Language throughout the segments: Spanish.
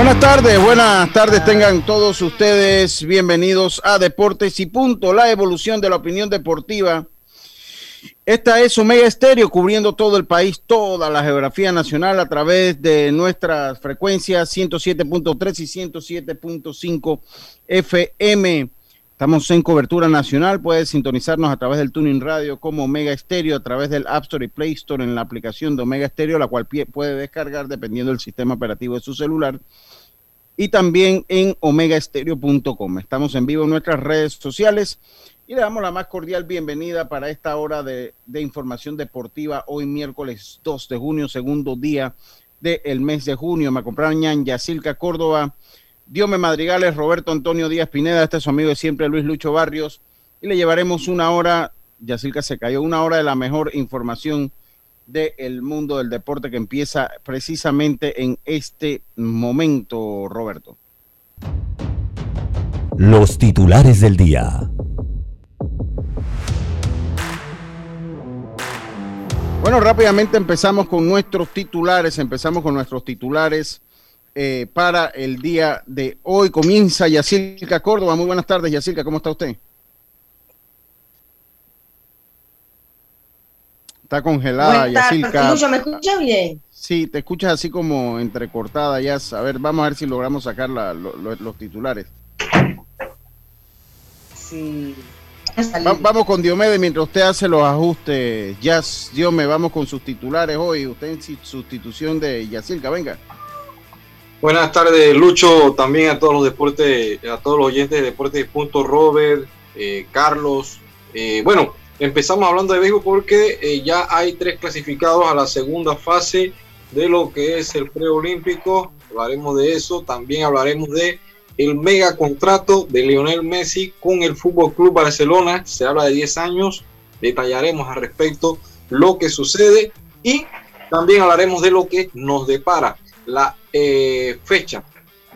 Buenas tardes, buenas tardes tengan todos ustedes bienvenidos a Deportes y Punto, la evolución de la opinión deportiva. Esta es Omega Estéreo cubriendo todo el país, toda la geografía nacional a través de nuestras frecuencias 107.3 y 107.5 FM. Estamos en cobertura nacional, puedes sintonizarnos a través del Tuning Radio como Omega Estéreo, a través del App Store y Play Store en la aplicación de Omega Estéreo, la cual puede descargar dependiendo del sistema operativo de su celular y también en omegaestereo.com. Estamos en vivo en nuestras redes sociales y le damos la más cordial bienvenida para esta hora de, información deportiva hoy miércoles 2 de junio, segundo día del mes de junio. Me acompañan Yacilca Córdoba, Diome Madrigales, Roberto Antonio Díaz Pineda, este es su amigo de siempre Luis Lucho Barrios y le llevaremos una hora, Yacilca se cayó, una hora de la mejor información del mundo del deporte que empieza precisamente en este momento, Roberto. Los titulares del día. Bueno, rápidamente empezamos con nuestros titulares, empezamos con nuestros titulares eh, para el día de hoy. Comienza Yacirca Córdoba. Muy buenas tardes, Yacirca, ¿cómo está usted? Está congelada, Yacilca. ¿me escuchas bien? Sí, te escuchas así como entrecortada, ya. A ver, vamos a ver si logramos sacar los titulares. Sí. vamos con Diomedes mientras usted hace los ajustes. Jazz, Diome, vamos con sus titulares hoy. Usted en sustitución de Yacilca, venga. Buenas tardes, Lucho, también a todos los deportes, a todos los oyentes de Deportes Punto Robert, eh, Carlos. Eh, bueno, Empezamos hablando de béisbol porque eh, ya hay tres clasificados a la segunda fase de lo que es el preolímpico. Hablaremos de eso. También hablaremos de el mega contrato de Lionel Messi con el Fútbol Club Barcelona. Se habla de 10 años. Detallaremos al respecto lo que sucede y también hablaremos de lo que nos depara la eh, fecha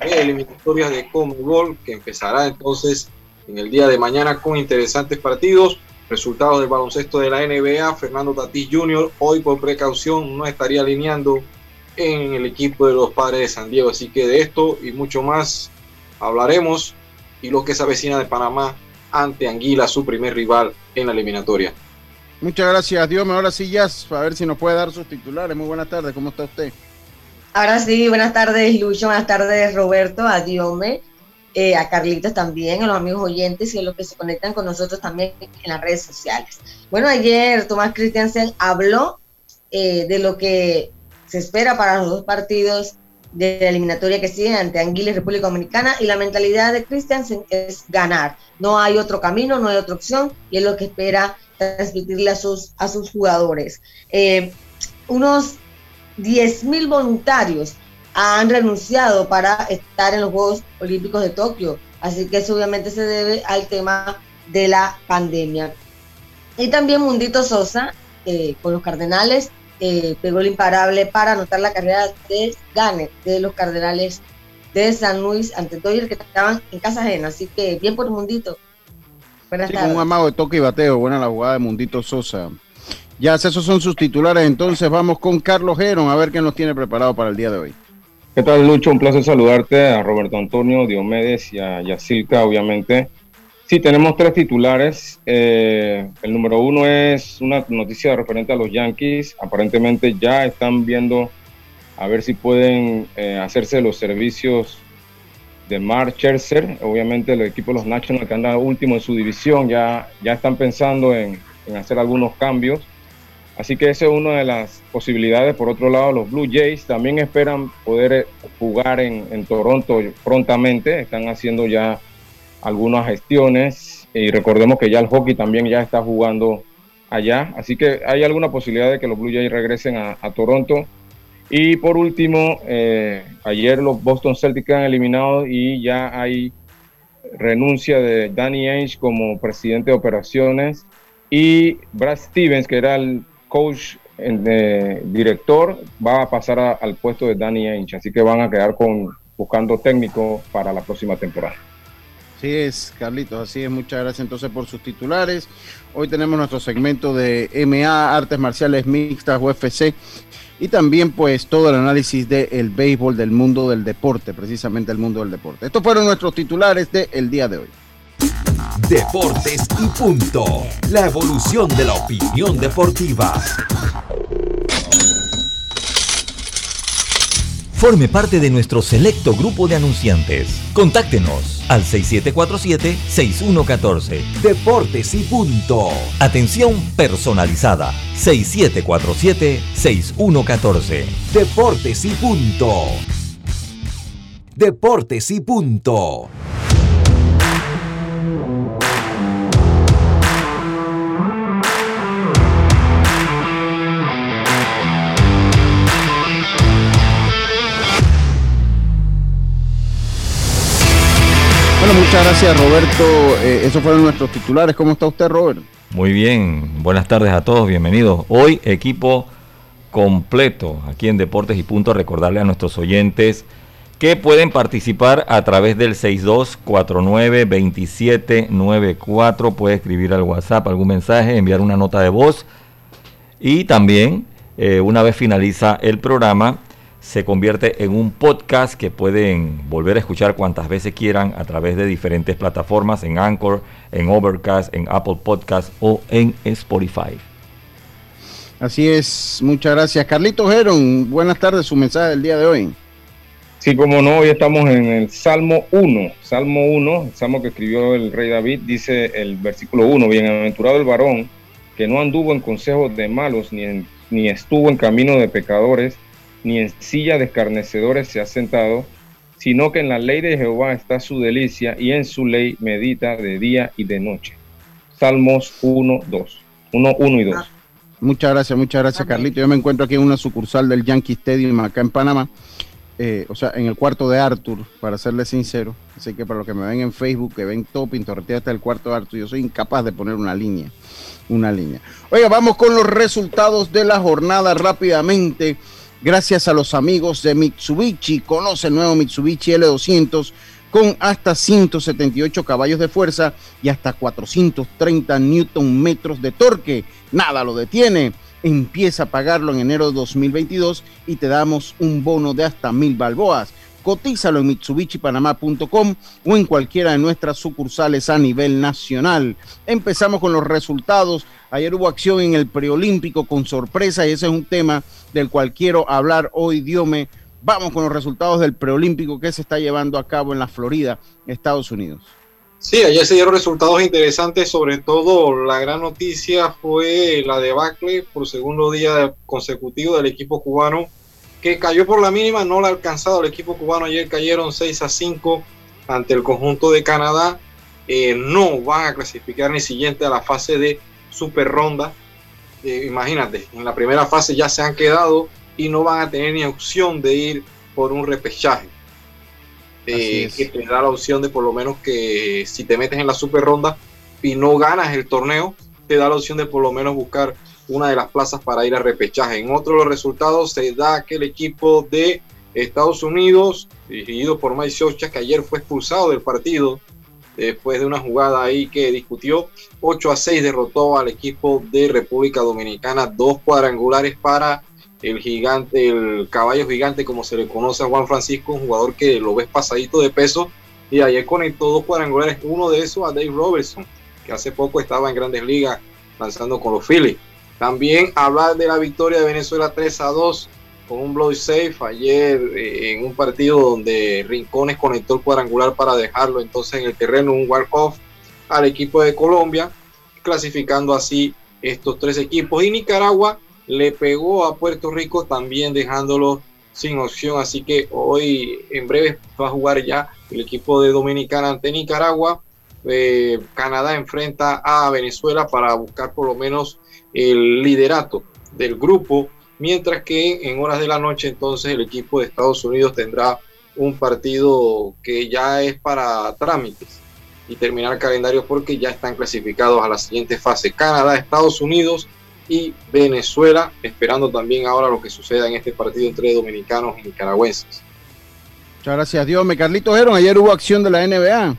de eliminatorias de Commonwealth que empezará entonces en el día de mañana con interesantes partidos. Resultados del baloncesto de la NBA, Fernando Tatís Jr. hoy por precaución no estaría alineando en el equipo de los padres de San Diego. Así que de esto y mucho más hablaremos y lo que se avecina de Panamá ante Anguila, su primer rival en la eliminatoria. Muchas gracias, Dios. Ahora sí, ya, a ver si nos puede dar sus titulares. Muy buenas tardes, ¿cómo está usted? Ahora sí, buenas tardes, Lucho. Buenas tardes, Roberto. Adiós. Eh, a Carlitos también, a los amigos oyentes y a los que se conectan con nosotros también en las redes sociales. Bueno, ayer Tomás Christiansen habló eh, de lo que se espera para los dos partidos de la eliminatoria que siguen ante Anguila y República Dominicana y la mentalidad de Christiansen es ganar. No hay otro camino, no hay otra opción y es lo que espera transmitirle a sus, a sus jugadores. Eh, unos 10 mil voluntarios han renunciado para estar en los Juegos Olímpicos de Tokio. Así que eso obviamente se debe al tema de la pandemia. Y también Mundito Sosa, eh, con los Cardenales, eh, pegó el imparable para anotar la carrera de Gane de los Cardenales de San Luis ante Dodgers que estaban en casa ajena. Así que bien por Mundito. Buenas sí, un amago de toque y bateo. Buena la jugada de Mundito Sosa. Ya, esos son sus titulares. Entonces vamos con Carlos Geron a ver qué nos tiene preparado para el día de hoy. ¿Qué tal, Lucho? Un placer saludarte a Roberto Antonio, Diomedes y a Yacilca, obviamente. Sí, tenemos tres titulares. Eh, el número uno es una noticia referente a los Yankees. Aparentemente ya están viendo a ver si pueden eh, hacerse los servicios de Mark Scherzer. Obviamente el equipo de los Nationals que anda último en su división ya, ya están pensando en, en hacer algunos cambios. Así que esa es una de las posibilidades. Por otro lado, los Blue Jays también esperan poder eh, jugar en, Toronto prontamente. Están haciendo ya algunas gestiones y recordemos que ya el hockey también ya está jugando allá. Así que hay alguna posibilidad de que los Blue Jays regresen a, a Toronto. Y por último, eh, ayer los Boston Celtics han eliminado y ya hay renuncia de Danny Ainge como presidente de operaciones y Brad Stevens, que era el coach eh, director, va a pasar al puesto de Danny Ainge. Así que van a quedar con buscando técnico para la próxima temporada. Así es, Carlitos, así es. Muchas gracias entonces por sus titulares. Hoy tenemos nuestro segmento de MA, Artes Marciales Mixtas, UFC, y también pues todo el análisis del béisbol, del mundo del deporte, precisamente el mundo del deporte. Estos fueron nuestros titulares del día de hoy. Deportes y punto. La evolución de la opinión deportiva. Forme parte de nuestro selecto grupo de anunciantes. Contáctenos al 6747-6114. Deportes y punto. Atención personalizada. 6747-6114. Deportes y punto. Deportes y punto. Muchas gracias Roberto. Eh, esos fueron nuestros titulares. ¿Cómo está usted, Robert? Muy bien, buenas tardes a todos, bienvenidos. Hoy equipo completo aquí en Deportes y Punto. Recordarle a nuestros oyentes que pueden participar a través del 6249-2794. Puede escribir al WhatsApp algún mensaje, enviar una nota de voz. Y también, eh, una vez finaliza el programa, se convierte en un podcast que pueden volver a escuchar cuantas veces quieran a través de diferentes plataformas, en Anchor, en Overcast, en Apple Podcast o en Spotify. Así es, muchas gracias. Carlitos Heron, buenas tardes, su mensaje del día de hoy. Sí, como no, hoy estamos en el Salmo 1, Salmo 1, el Salmo que escribió el rey David, dice el versículo 1, bienaventurado el varón que no anduvo en consejos de malos, ni, en, ni estuvo en camino de pecadores, ni en silla de escarnecedores se ha sentado, sino que en la ley de Jehová está su delicia y en su ley medita de día y de noche. Salmos 1, 2. 1, 1 y 2. Muchas gracias, muchas gracias, Carlito. Yo me encuentro aquí en una sucursal del Yankee Stadium acá en Panamá. Eh, o sea, en el cuarto de Arthur, para serle sincero. Así que para los que me ven en Facebook, que ven todo pintorreteado hasta el cuarto de Arthur, yo soy incapaz de poner una línea. Una línea. Oiga, vamos con los resultados de la jornada rápidamente. Gracias a los amigos de Mitsubishi. Conoce el nuevo Mitsubishi L200 con hasta 178 caballos de fuerza y hasta 430 newton metros de torque. Nada lo detiene. Empieza a pagarlo en enero de 2022 y te damos un bono de hasta mil balboas. Cotízalo en mitsubishipanamá.com o en cualquiera de nuestras sucursales a nivel nacional. Empezamos con los resultados. Ayer hubo acción en el preolímpico con sorpresa y ese es un tema del cual quiero hablar hoy, Diome. Vamos con los resultados del preolímpico que se está llevando a cabo en la Florida, Estados Unidos. Sí, ayer se dieron resultados interesantes, sobre todo la gran noticia fue la debacle por segundo día consecutivo del equipo cubano que cayó por la mínima, no la ha alcanzado el equipo cubano. Ayer cayeron 6 a 5 ante el conjunto de Canadá. Eh, no van a clasificar ni siguiente a la fase de super ronda. Eh, imagínate, en la primera fase ya se han quedado y no van a tener ni opción de ir por un repechaje. Eh, que te da la opción de por lo menos que si te metes en la super ronda y no ganas el torneo, te da la opción de por lo menos buscar una de las plazas para ir a repechaje. En otro de los resultados se da que el equipo de Estados Unidos, dirigido por Mike Socha, que ayer fue expulsado del partido después de una jugada ahí que discutió, 8 a 6 derrotó al equipo de República Dominicana, dos cuadrangulares para el gigante, el caballo gigante, como se le conoce a Juan Francisco, un jugador que lo ves pasadito de peso, y ayer conectó dos cuadrangulares, uno de esos a Dave Robertson, que hace poco estaba en grandes ligas lanzando con los Phillies. También hablar de la victoria de Venezuela 3 a 2 con un blow safe ayer eh, en un partido donde Rincones conectó el cuadrangular para dejarlo entonces en el terreno, un walk-off al equipo de Colombia, clasificando así estos tres equipos. Y Nicaragua le pegó a Puerto Rico también dejándolo sin opción. Así que hoy en breve va a jugar ya el equipo de Dominicana ante Nicaragua. Eh, Canadá enfrenta a Venezuela para buscar por lo menos el liderato del grupo, mientras que en horas de la noche entonces el equipo de Estados Unidos tendrá un partido que ya es para trámites y terminar el calendario porque ya están clasificados a la siguiente fase Canadá, Estados Unidos y Venezuela, esperando también ahora lo que suceda en este partido entre dominicanos y nicaragüenses. Muchas gracias, Dios. Me Carlitos Heron, ayer hubo acción de la NBA.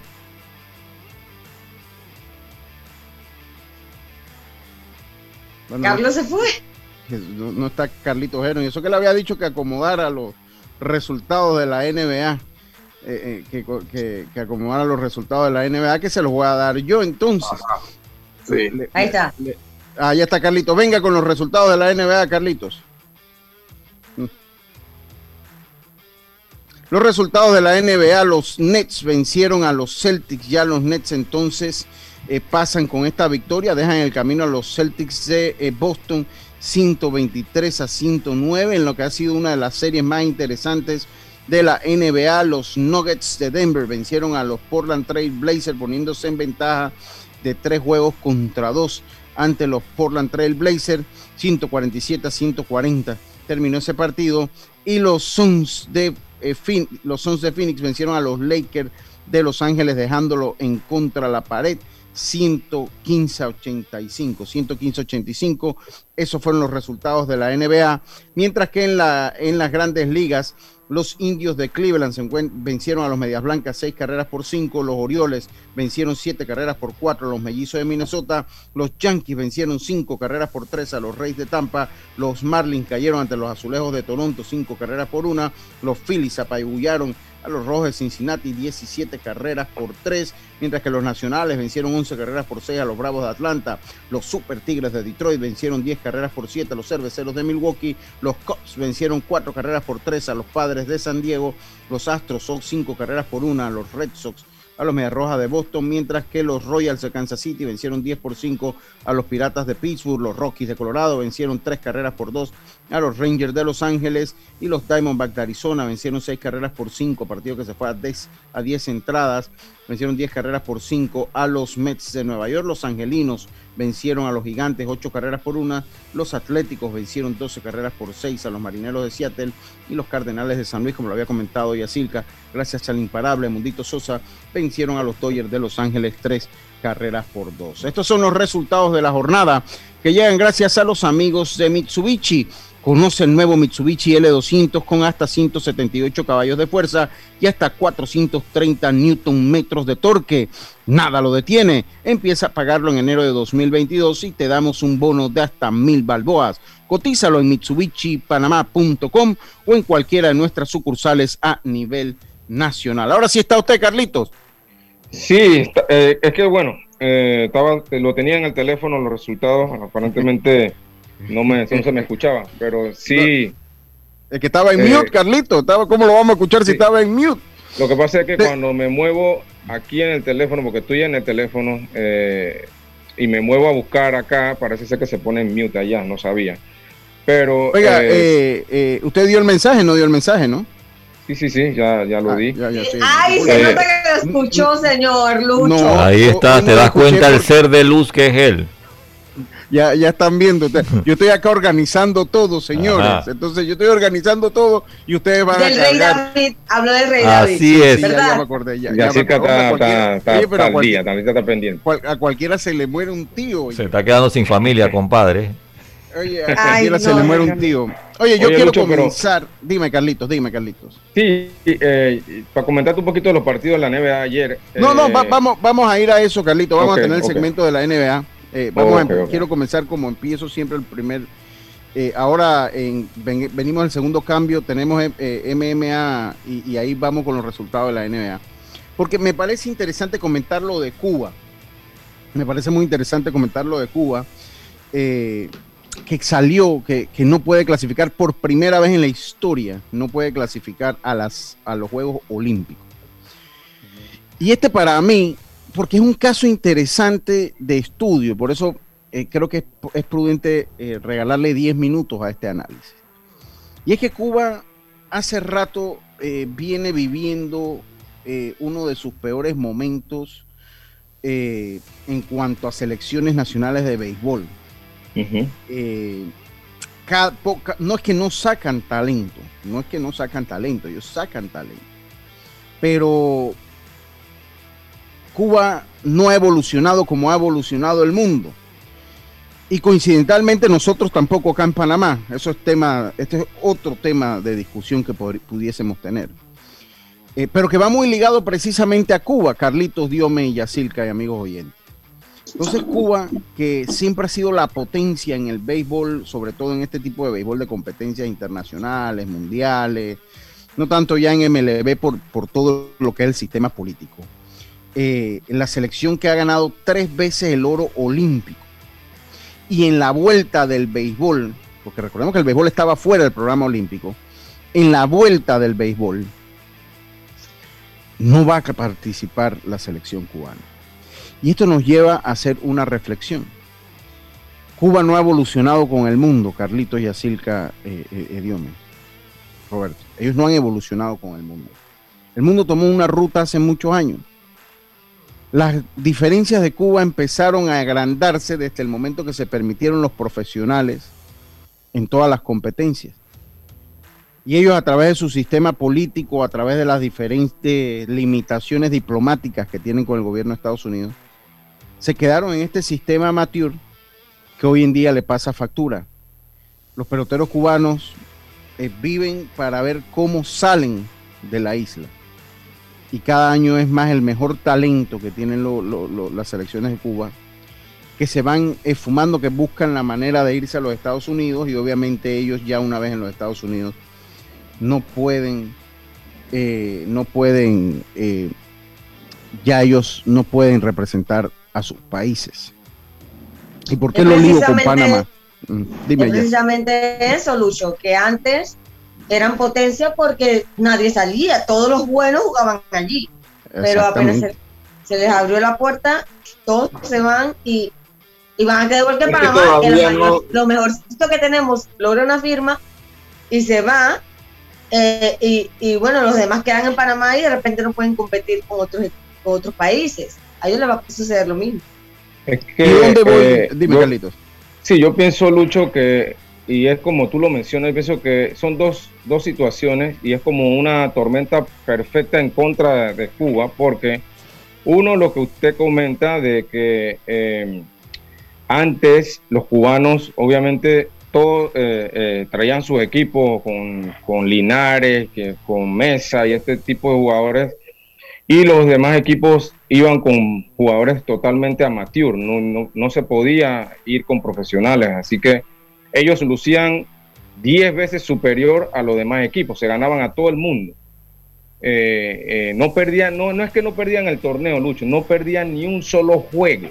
Carlos se fue. No, está Carlitos Heron. Y eso que le había dicho que acomodara los resultados de la NBA. Eh, eh, que, acomodara los resultados de la NBA, que se los voy a dar yo entonces. Ahí está. ahí está Carlitos. Venga con los resultados de la NBA, Carlitos. Mm. Los resultados de la NBA, los Nets vencieron a los Celtics, ya los Nets entonces eh, pasan con esta victoria, dejan el camino a los Celtics de eh, Boston 123 a 109 en lo que ha sido una de las series más interesantes de la NBA. Los Nuggets de Denver vencieron a los Portland Trail Blazers poniéndose en ventaja de tres juegos contra dos ante los Portland Trail Blazers 147 a 140 terminó ese partido y los Suns de eh, los Suns de Phoenix vencieron a los Lakers de Los Ángeles dejándolo en contra la pared 115 a 85, 115 85. Esos fueron los resultados de la NBA. Mientras que en, la, en las grandes ligas, los indios de Cleveland se vencieron a los Medias Blancas seis carreras por cinco. Los Orioles vencieron siete carreras por cuatro. Los Mellizos de Minnesota. Los Yankees vencieron cinco carreras por tres a los Reyes de Tampa. Los Marlins cayeron ante los Azulejos de Toronto cinco carreras por una. Los Phillies apabullaron a los Rojos de Cincinnati 17 carreras por 3, mientras que los Nacionales vencieron 11 carreras por 6 a los Bravos de Atlanta, los Super Tigres de Detroit vencieron 10 carreras por 7 a los Cerveceros de Milwaukee, los Cubs vencieron 4 carreras por 3 a los Padres de San Diego, los Astros son 5 carreras por 1 a los Red Sox a los Medias Rojas de Boston, mientras que los Royals de Kansas City vencieron 10 por 5 a los Piratas de Pittsburgh, los Rockies de Colorado vencieron 3 carreras por 2 a los Rangers de Los Ángeles y los Diamondbacks de Arizona. Vencieron 6 carreras por 5, partido que se fue a 10, a 10 entradas, vencieron 10 carreras por 5 a los Mets de Nueva York, los Angelinos vencieron a los Gigantes 8 carreras por 1, los Atléticos vencieron 12 carreras por 6 a los Marineros de Seattle. Y los Cardenales de San Luis, como lo había comentado Yacilca, gracias al imparable Mundito Sosa, vencieron a los Dodgers de Los Ángeles 3 carreras por 2. Estos son los resultados de la jornada que llegan gracias a los amigos de Mitsubishi. Conoce el nuevo Mitsubishi L200 con hasta 178 caballos de fuerza y hasta 430 newton metros de torque. Nada lo detiene. Empieza a pagarlo en enero de 2022 y te damos un bono de hasta mil balboas. Cotízalo en mitsubishipanamá.com o en cualquiera de nuestras sucursales a nivel nacional. Ahora sí está usted, Carlitos. Sí, eh, es que bueno, eh, estaba, lo tenía en el teléfono los resultados, aparentemente no, me, se me escuchaba, pero sí. Es que estaba en eh, mute, Carlito. Estaba, ¿Cómo lo vamos a escuchar si estaba en mute? Lo que pasa es que cuando me muevo aquí en el teléfono, porque estoy en el teléfono, eh, y me muevo a buscar acá, parece ser que se pone en mute allá, no sabía. Pero. Oiga, eh, usted dio el mensaje, no dio el mensaje, ¿no? Sí, sí, sí, ya, ya lo ah, di. Ay, se nota que lo escuchó, señor Lucho. Ahí está, te das cuenta el ser de luz que es él ya, ya están viendo. Yo estoy acá organizando todo, señores. Entonces yo estoy organizando todo y ustedes van del a Rey David, habló del Rey David. Así es. ¿verdad? Ya, me acordé. Ya, ya, está, está, está, está, al día, está pendiente. a cualquiera se le muere un tío. Se está quedando sin familia, compadre. Oye, a cualquiera se le muere un tío. Oye, yo quiero comenzar. Dime, Carlitos, dime, Carlitos. Sí, eh, para comentarte un poquito de los partidos de la NBA ayer. No, no, eh, vamos, vamos a ir a eso, Carlitos. Vamos a tener el segmento de la NBA. Eh, vamos a, quiero comenzar como empiezo siempre el primer. Eh, ahora en, venimos al segundo cambio, tenemos eh, MMA y, ahí vamos con los resultados de la NBA. Porque me parece interesante comentar lo de Cuba. Me parece muy interesante comentar lo de Cuba. que salió, que, no puede clasificar por primera vez en la historia, no puede clasificar a, las, a los Juegos Olímpicos. Y este para mí, porque es un caso interesante de estudio, por eso eh, creo que es, prudente eh, regalarle 10 minutos a este análisis. Y es que Cuba hace rato eh, viene viviendo uno de sus peores momentos en cuanto a selecciones nacionales de béisbol no es que no sacan talento, no es que no sacan talento, ellos sacan talento. Pero Cuba no ha evolucionado como ha evolucionado el mundo. Y coincidentalmente nosotros tampoco acá en Panamá. Eso es tema, este es otro tema de discusión que pudiésemos tener. Eh, pero que va muy ligado precisamente a Cuba, Carlitos, Diome y Yacilca y amigos oyentes. Entonces Cuba, que siempre ha sido la potencia en el béisbol, sobre todo en este tipo de béisbol de competencias internacionales, mundiales, no tanto ya en MLB por, por todo lo que es el sistema político. Eh, la selección que ha ganado tres veces el oro olímpico. Y en la vuelta del béisbol, porque recordemos que el béisbol estaba fuera del programa olímpico, en la vuelta del béisbol no va a participar la selección cubana. Y esto nos lleva a hacer una reflexión. Cuba no ha evolucionado con el mundo, Carlitos y Asilca eh, eh Roberto. Ellos no han evolucionado con el mundo. El mundo tomó una ruta hace muchos años. Las diferencias de Cuba empezaron a agrandarse desde el momento que se permitieron los profesionales en todas las competencias. Y ellos a través de su sistema político, a través de las diferentes limitaciones diplomáticas que tienen con el gobierno de Estados Unidos, se quedaron en este sistema amateur que hoy en día le pasa factura. Los peloteros cubanos eh, viven para ver cómo salen de la isla. Y cada año es más el mejor talento que tienen las selecciones de Cuba, que se van esfumando, que buscan la manera de irse a los Estados Unidos y obviamente ellos ya una vez en los Estados Unidos no pueden, eh, no pueden, eh, ya ellos no pueden representar a sus países. ¿Y por qué lo digo con Panamá? Mm, dime precisamente eso, Lucho, que antes eran potencia porque nadie salía, todos los buenos jugaban allí, pero apenas se, les abrió la puerta, todos se van y, van a quedar igual que Panamá, lo, mejorcito que tenemos logra una firma y se va, eh, y, y, bueno, los demás quedan en Panamá y de repente no pueden competir con otros, con otros países a ellos les va a suceder lo mismo. Es que, dónde voy? Eh, Dime, Carlitos. Sí, yo pienso, Lucho, que, y es como tú lo mencionas, pienso que son dos, dos situaciones y es como una tormenta perfecta en contra de Cuba, porque uno, lo que usted comenta de que eh, antes los cubanos, obviamente, todos eh, traían sus equipos con, con Linares, que, con Mesa y este tipo de jugadores y los demás equipos iban con jugadores totalmente amateur, no, no, se podía ir con profesionales, así que ellos lucían 10 veces superior a los demás equipos, se ganaban a todo el mundo. Eh, eh, no perdían, no, no es que no perdían el torneo, Lucho, no perdían ni un solo juego.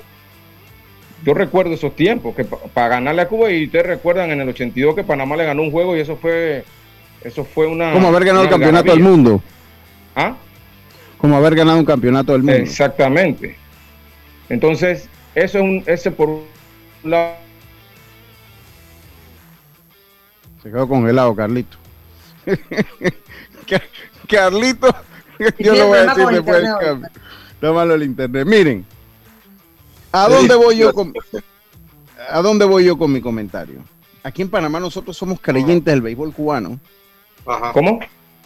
Yo recuerdo esos tiempos, que para ganarle a Cuba, y ustedes recuerdan en el 82 que Panamá le ganó un juego y eso fue, eso fue una... Como haber ganado el campeonato del mundo. ¿Ah? como haber ganado un campeonato del mundo. Exactamente. Entonces, eso es un, ese por un lado. Se quedó congelado, Carlito. Carlito, yo lo voy a decir después del cambio. Malo el internet. Miren, ¿a dónde voy yo con, a dónde voy yo con mi comentario? Aquí en Panamá nosotros somos creyentes del béisbol cubano. Ajá. ¿Cómo?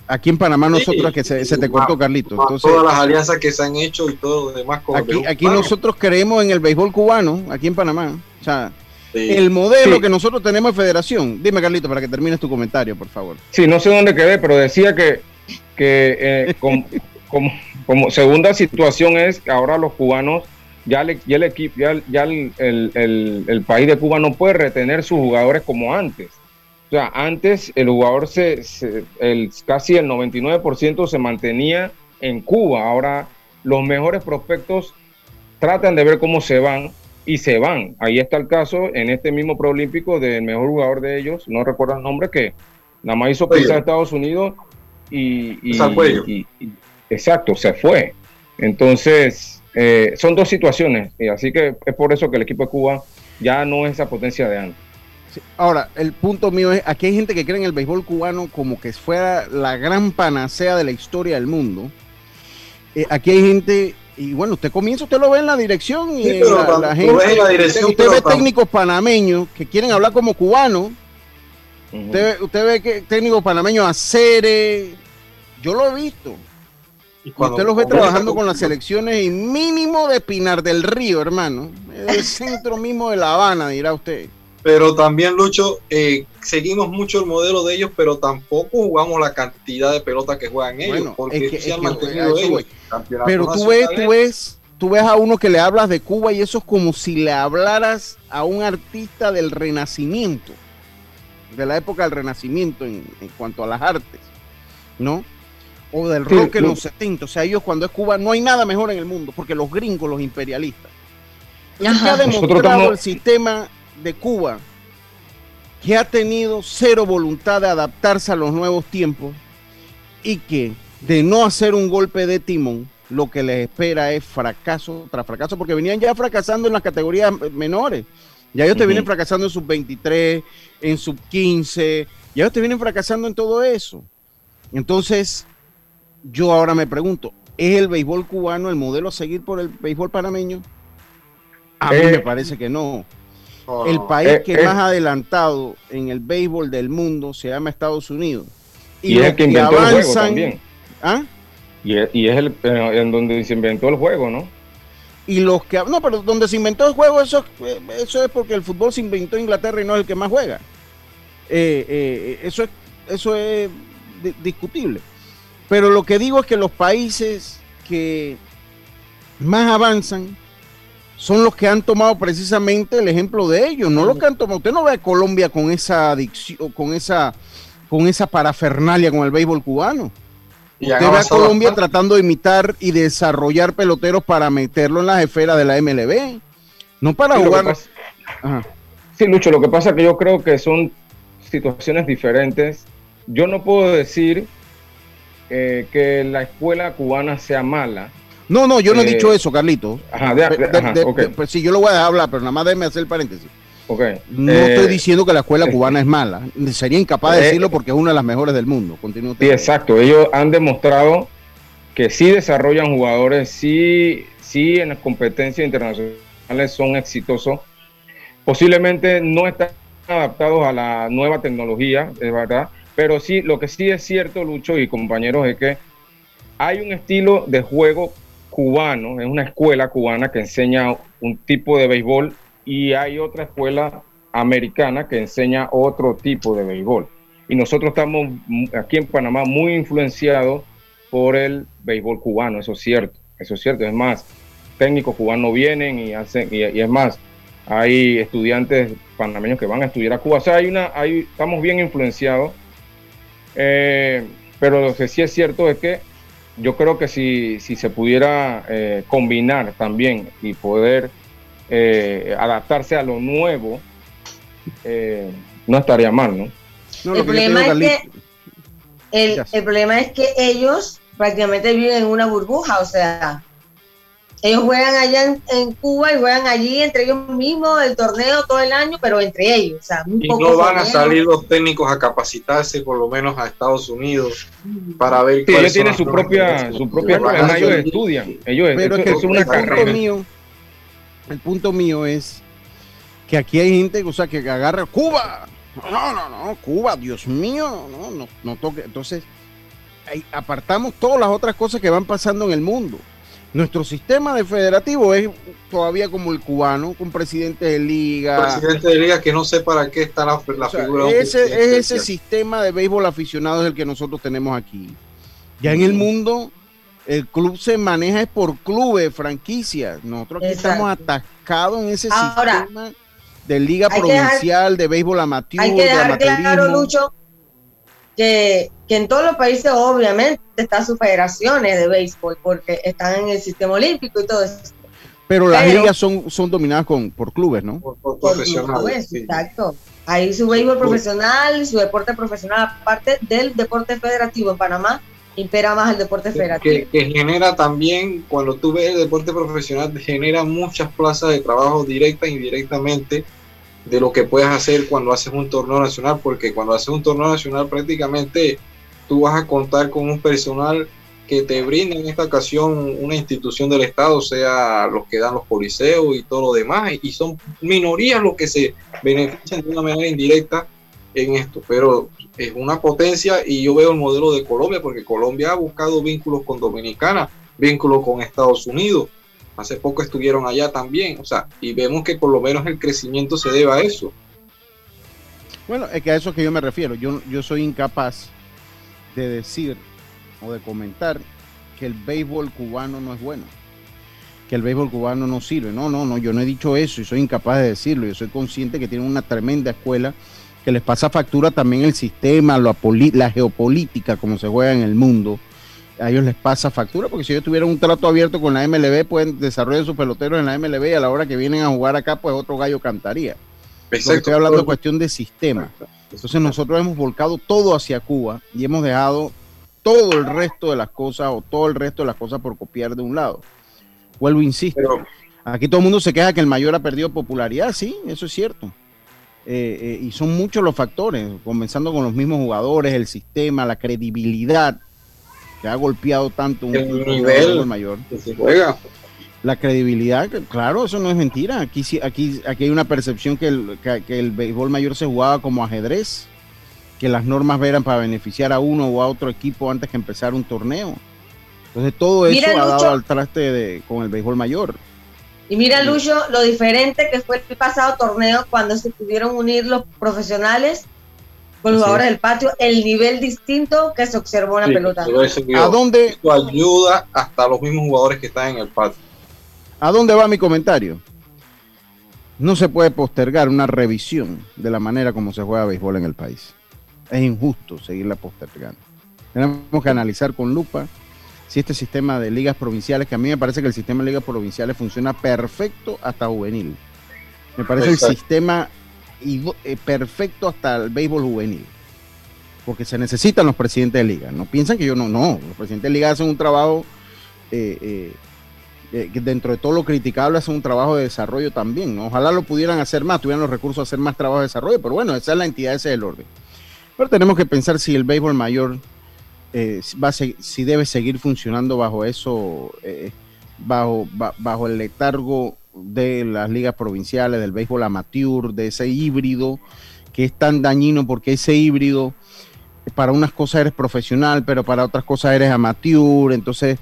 aquí en Panamá nosotros, que se, te cortó, Carlito. Entonces, todas las alianzas que se han hecho y todo lo demás. aquí aquí nosotros creemos en el béisbol cubano, aquí en Panamá. O sea, el modelo que nosotros tenemos de federación. Dime, Carlito, para que termines tu comentario, por favor. Sí, no sé dónde quedé, pero decía que, que eh, como, como, segunda situación es que ahora los cubanos ya, ya el equipo, ya, ya el, el, el, país de Cuba no puede retener sus jugadores como antes. O sea, antes el jugador se, el, casi el 99% se mantenía en Cuba. Ahora los mejores prospectos tratan de ver cómo se van y se van. Ahí está el caso en este mismo Proolímpico del mejor jugador de ellos, no recuerdo el nombre, que nada más hizo pisar a Estados Unidos y, y, exacto, se fue. Entonces, eh, son dos situaciones, y así que es por eso que el equipo de Cuba ya no es esa potencia de antes. Ahora, el punto mío es, aquí hay gente que cree en el béisbol cubano como que fuera la gran panacea de la historia del mundo. Eh, aquí hay gente, y bueno, usted comienza, usted lo ve en la dirección, y la, gente, usted, ve técnicos panameños que quieren hablar como cubanos, usted, ve que técnicos panameños Acere, yo lo he visto. Y usted los ve trabajando con las selecciones y mínimo de Pinar del Río, hermano. El centro mismo de La Habana, dirá usted. Pero también, Lucho, eh, seguimos mucho el modelo de ellos, pero tampoco jugamos la cantidad de pelota que juegan ellos, porque se han mantenido ellos. Pero tú ves, tú ves, tú ves a uno que le hablas de Cuba y eso es como si le hablaras a un artista del Renacimiento, de la época del Renacimiento en, cuanto a las artes, ¿no? O del rock en los 70. O sea, ellos cuando es Cuba no hay nada mejor en el mundo, porque los gringos, los imperialistas. ha demostrado el sistema de Cuba que ha tenido cero voluntad de adaptarse a los nuevos tiempos y que de no hacer un golpe de timón, lo que les espera es fracaso tras fracaso, porque venían ya fracasando en las categorías menores. Ya ellos te vienen fracasando en sub 23, en sub 15, ya ellos te vienen fracasando en todo eso. Entonces, yo ahora me pregunto, ¿es el béisbol cubano el modelo a seguir por el béisbol panameño? A mí me eh, parece que no. El país eh, que eh. más adelantado en el béisbol del mundo se llama Estados Unidos. Y, es el que inventó el juego también. ¿Ah? Y es, el eh, en donde se inventó el juego, ¿no? Y los que no, pero donde se inventó el juego, eso, eso es porque el fútbol se inventó en Inglaterra y no es el que más juega. eso es, eso es discutible. Pero lo que digo es que los países que más avanzan son los que han tomado precisamente el ejemplo de ellos, no los que han tomado. Usted no ve a Colombia con esa adicción, con esa, con esa parafernalia con el béisbol cubano. Usted ve a Colombia tratando de imitar y desarrollar peloteros para meterlo en las esferas de la MLB, no para jugar. Sí, Lucho, lo que pasa es que yo creo que son situaciones diferentes. Yo no puedo decir eh, que la escuela cubana sea mala no, no, yo no he eh, dicho eso, Carlito. Ajá, de, pues sí, yo lo voy a dejar hablar, pero nada más déjeme hacer el paréntesis. Okay. No estoy eh, diciendo que la escuela eh, cubana es mala. Sería incapaz de decirlo porque es una de las mejores del mundo. Continúa sí, exacto. Ellos han demostrado que sí desarrollan jugadores, sí, sí en las competencias internacionales son exitosos. Posiblemente no están adaptados a la nueva tecnología, es verdad. Pero sí, lo que sí es cierto, Lucho y compañeros, es que hay un estilo de juego cubano, es una escuela cubana que enseña un tipo de béisbol y hay otra escuela americana que enseña otro tipo de béisbol. Y nosotros estamos aquí en Panamá muy influenciados por el béisbol cubano, eso es cierto, eso es cierto. Es más, técnicos cubanos vienen y hacen, y, es más, hay estudiantes panameños que van a estudiar a Cuba. O sea, hay una, hay, estamos bien influenciados. Eh, pero lo que sí es cierto es que yo creo que si, si se pudiera eh, combinar también y poder eh, adaptarse a lo nuevo, eh, no estaría mal, ¿no? el, problema es que, el, el problema es que ellos prácticamente viven en una burbuja, o sea, ellos juegan allá en, Cuba y juegan allí entre ellos mismos el torneo todo el año, pero entre ellos. O sea, y no van a salir los técnicos a capacitarse, por lo menos a Estados Unidos, para ver. Sí, ellos tienen su propia, su propia ellos estudian. Ellos, pero es que es una el punto mío, el punto mío es que aquí hay gente o sea, que agarra Cuba. No, no, no, Cuba, Dios mío, no, no, no toque. Entonces, apartamos todas las otras cosas que van pasando en el mundo. Nuestro sistema de federativo es todavía como el cubano, con presidente de liga. Presidente de liga que no sé para qué está la, figura. Ese, es ese sistema de béisbol aficionado es el que nosotros tenemos aquí. Ya en el mundo, el club se maneja por clubes, franquicias. Nosotros aquí estamos atascados en ese sistema de liga provincial, de béisbol amateur, hay que dejar claro, Lucho, que, en todos los países obviamente están sus federaciones de béisbol porque están en el sistema olímpico y todo eso. Pero las ligas son, son dominadas con, por clubes, ¿no? Por, profesionales. Exacto. Ahí su béisbol profesional, su deporte profesional, aparte del deporte federativo en Panamá, impera más el deporte federativo. Que, genera también, cuando tú ves el deporte profesional, genera muchas plazas de trabajo directa e indirectamente de lo que puedes hacer cuando haces un torneo nacional, porque cuando haces un torneo nacional prácticamente tú vas a contar con un personal que te brinda en esta ocasión una institución del Estado, sea los que dan los policeos y todo lo demás, y son minorías los que se benefician de una manera indirecta en esto, pero es una potencia y yo veo el modelo de Colombia, porque Colombia ha buscado vínculos con Dominicana, vínculos con Estados Unidos, hace poco estuvieron allá también, o sea, y vemos que por lo menos el crecimiento se debe a eso. Bueno, es que a eso que yo me refiero, yo, yo soy incapaz de decir o de comentar que el béisbol cubano no es bueno, que el béisbol cubano no sirve. No, no, no, yo no he dicho eso y soy incapaz de decirlo. Yo soy consciente que tienen una tremenda escuela que les pasa factura también el sistema, la, la geopolítica, como se juega en el mundo. A ellos les pasa factura porque si ellos tuvieran un trato abierto con la MLB, pueden desarrollar sus peloteros en la MLB y a la hora que vienen a jugar acá, pues otro gallo cantaría. Estoy hablando de cuestión de sistema. Entonces nosotros hemos volcado todo hacia Cuba y hemos dejado todo el resto de las cosas o todo el resto de las cosas por copiar de un lado. Vuelvo, insisto. aquí todo el mundo se queja que el mayor ha perdido popularidad, sí, eso es cierto. Eh, eh, y son muchos los factores, comenzando con los mismos jugadores, el sistema, la credibilidad que ha golpeado tanto un, el nivel mayor. Que se juega. La credibilidad, claro, eso no es mentira. Aquí, aquí, aquí hay una percepción que el, que el béisbol mayor se jugaba como ajedrez que las normas eran para beneficiar a uno o a otro equipo antes que empezar un torneo. Entonces todo eso ha dado al traste de, con el béisbol mayor. Y mira, Lucho, lo diferente que fue el pasado torneo cuando se pudieron unir los profesionales con los jugadores del patio, el nivel distinto que se observó en la pelota. ¿A dónde? Esto ayuda hasta los mismos jugadores que están en el patio. ¿A dónde va mi comentario? No se puede postergar una revisión de la manera como se juega béisbol en el país es injusto seguirla postergando. Tenemos que analizar con lupa si este sistema de ligas provinciales, que a mí me parece que el sistema de ligas provinciales funciona perfecto hasta juvenil. Me parece el sistema eh, perfecto hasta el béisbol juvenil. Porque se necesitan los presidentes de liga. No piensan que yo no, no. Los presidentes de liga hacen un trabajo, eh, eh, dentro de todo lo criticable, hacen un trabajo de desarrollo también. Ojalá lo pudieran hacer más, tuvieran los recursos a hacer más trabajo de desarrollo. Pero bueno, esa es la entidad, ese es el orden. Pero tenemos que pensar si el béisbol mayor eh, va si debe seguir funcionando bajo eso, eh, bajo, bajo el letargo de las ligas provinciales, del béisbol amateur, de ese híbrido que es tan dañino porque ese híbrido para unas cosas eres profesional, pero para otras cosas eres amateur, entonces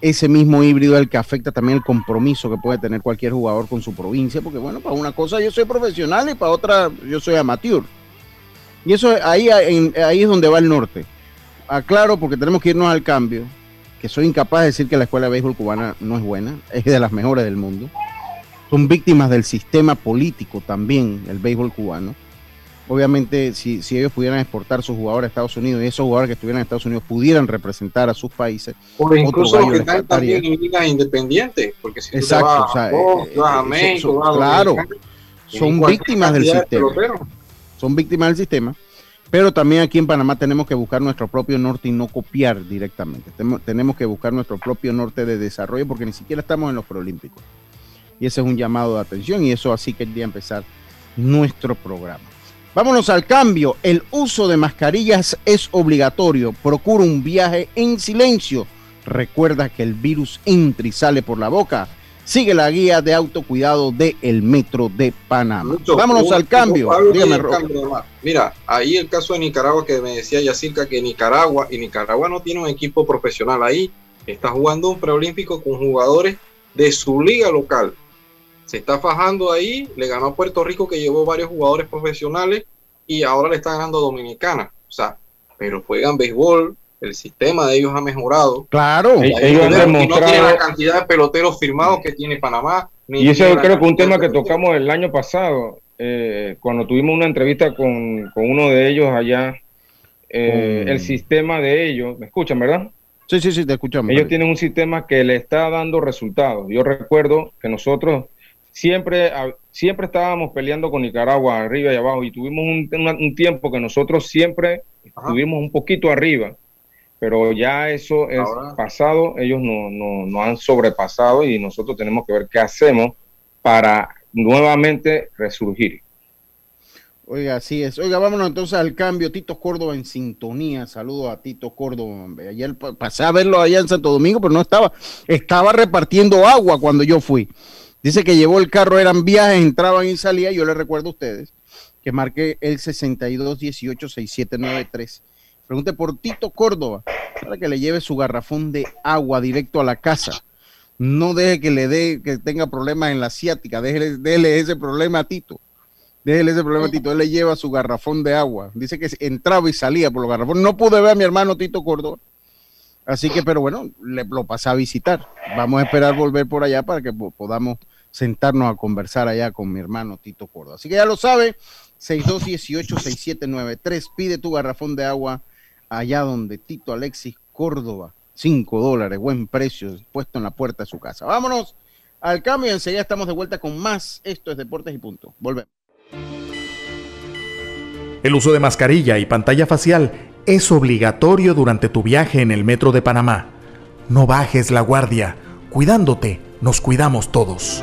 ese mismo híbrido el que afecta también el compromiso que puede tener cualquier jugador con su provincia, porque bueno, para una cosa yo soy profesional y para otra yo soy amateur. Y eso ahí, ahí es donde va el norte. Aclaro porque tenemos que irnos al cambio, que soy incapaz de decir que la escuela de béisbol cubana no es buena, es de las mejores del mundo. Son víctimas del sistema político también, el béisbol cubano. Obviamente, si, si ellos pudieran exportar sus jugadores a Estados Unidos y esos jugadores que estuvieran en Estados Unidos pudieran representar a sus países. O incluso los que están también en ligas independientes, porque si Exacto, tú te vas, a, México, claro, son víctimas del sistema son víctimas del sistema, pero también aquí en Panamá tenemos que buscar nuestro propio norte y no copiar directamente. Tenemos que buscar nuestro propio norte de desarrollo porque ni siquiera estamos en los Proolímpicos. Y ese es un llamado de atención y eso así quería empezar nuestro programa. Vámonos al cambio. El uso de mascarillas es obligatorio. Procura un viaje en silencio. Recuerda que el virus entra y sale por la boca sigue la guía de autocuidado del el Metro de Panamá. Vámonos al cambio. Mira, ahí el caso de Nicaragua que me decía Yacirca que Nicaragua, y Nicaragua no tiene un equipo profesional ahí, está jugando un preolímpico con jugadores de su liga local. Se está fajando ahí, le ganó a Puerto Rico que llevó varios jugadores profesionales y ahora le está ganando a Dominicana. O sea, pero juegan béisbol, el sistema de ellos ha mejorado. Claro, ellos han demostrado... no tienen la cantidad de peloteros firmados que tiene Panamá. y eso yo creo que un tema que tocamos el año pasado, eh, cuando tuvimos una entrevista con, uno de ellos allá, eh, el sistema de ellos, ¿me escuchan, verdad? Sí, sí, sí, te escuchamos. Ellos tienen un sistema que le está dando resultados. Yo recuerdo que nosotros siempre, siempre estábamos peleando con Nicaragua arriba y abajo y tuvimos un, tiempo que nosotros siempre estuvimos un poquito arriba, pero ya eso es pasado, ellos nos no, han sobrepasado y nosotros tenemos que ver qué hacemos para nuevamente resurgir. Oiga, así es. Oiga, vámonos entonces al cambio. Tito Córdoba en sintonía. Saludo a Tito Córdoba. Ayer pasé a verlo allá en Santo Domingo, pero no estaba. Estaba repartiendo agua cuando yo fui. Dice que llevó el carro, eran viajes, entraban y salían. Yo le recuerdo a ustedes que marqué el 62186793. Pregunte por Tito Córdoba para que le lleve su garrafón de agua directo a la casa. No deje que le dé, que tenga problemas en la asiática. Déjele, ese problema a Tito Déjele ese problema, Tito. Él le lleva su garrafón de agua. Dice que entraba y salía por los garrafones. No pude ver a mi hermano Tito Córdoba. Así que, pero bueno, le lo pasé a visitar. Vamos a esperar volver por allá para que podamos sentarnos a conversar allá con mi hermano Tito Córdoba. Así que ya lo sabe, 6218-6793. Pide tu garrafón de agua allá donde Tito Alexis Córdoba. 5 dólares, buen precio, puesto en la puerta de su casa. Vámonos al cambio. Enseguida estamos de vuelta con más. Esto es Deportes y Punto. Volvemos. El uso de mascarilla y pantalla facial es obligatorio durante tu viaje en el metro de Panamá. No bajes la guardia. Cuidándote, nos cuidamos todos.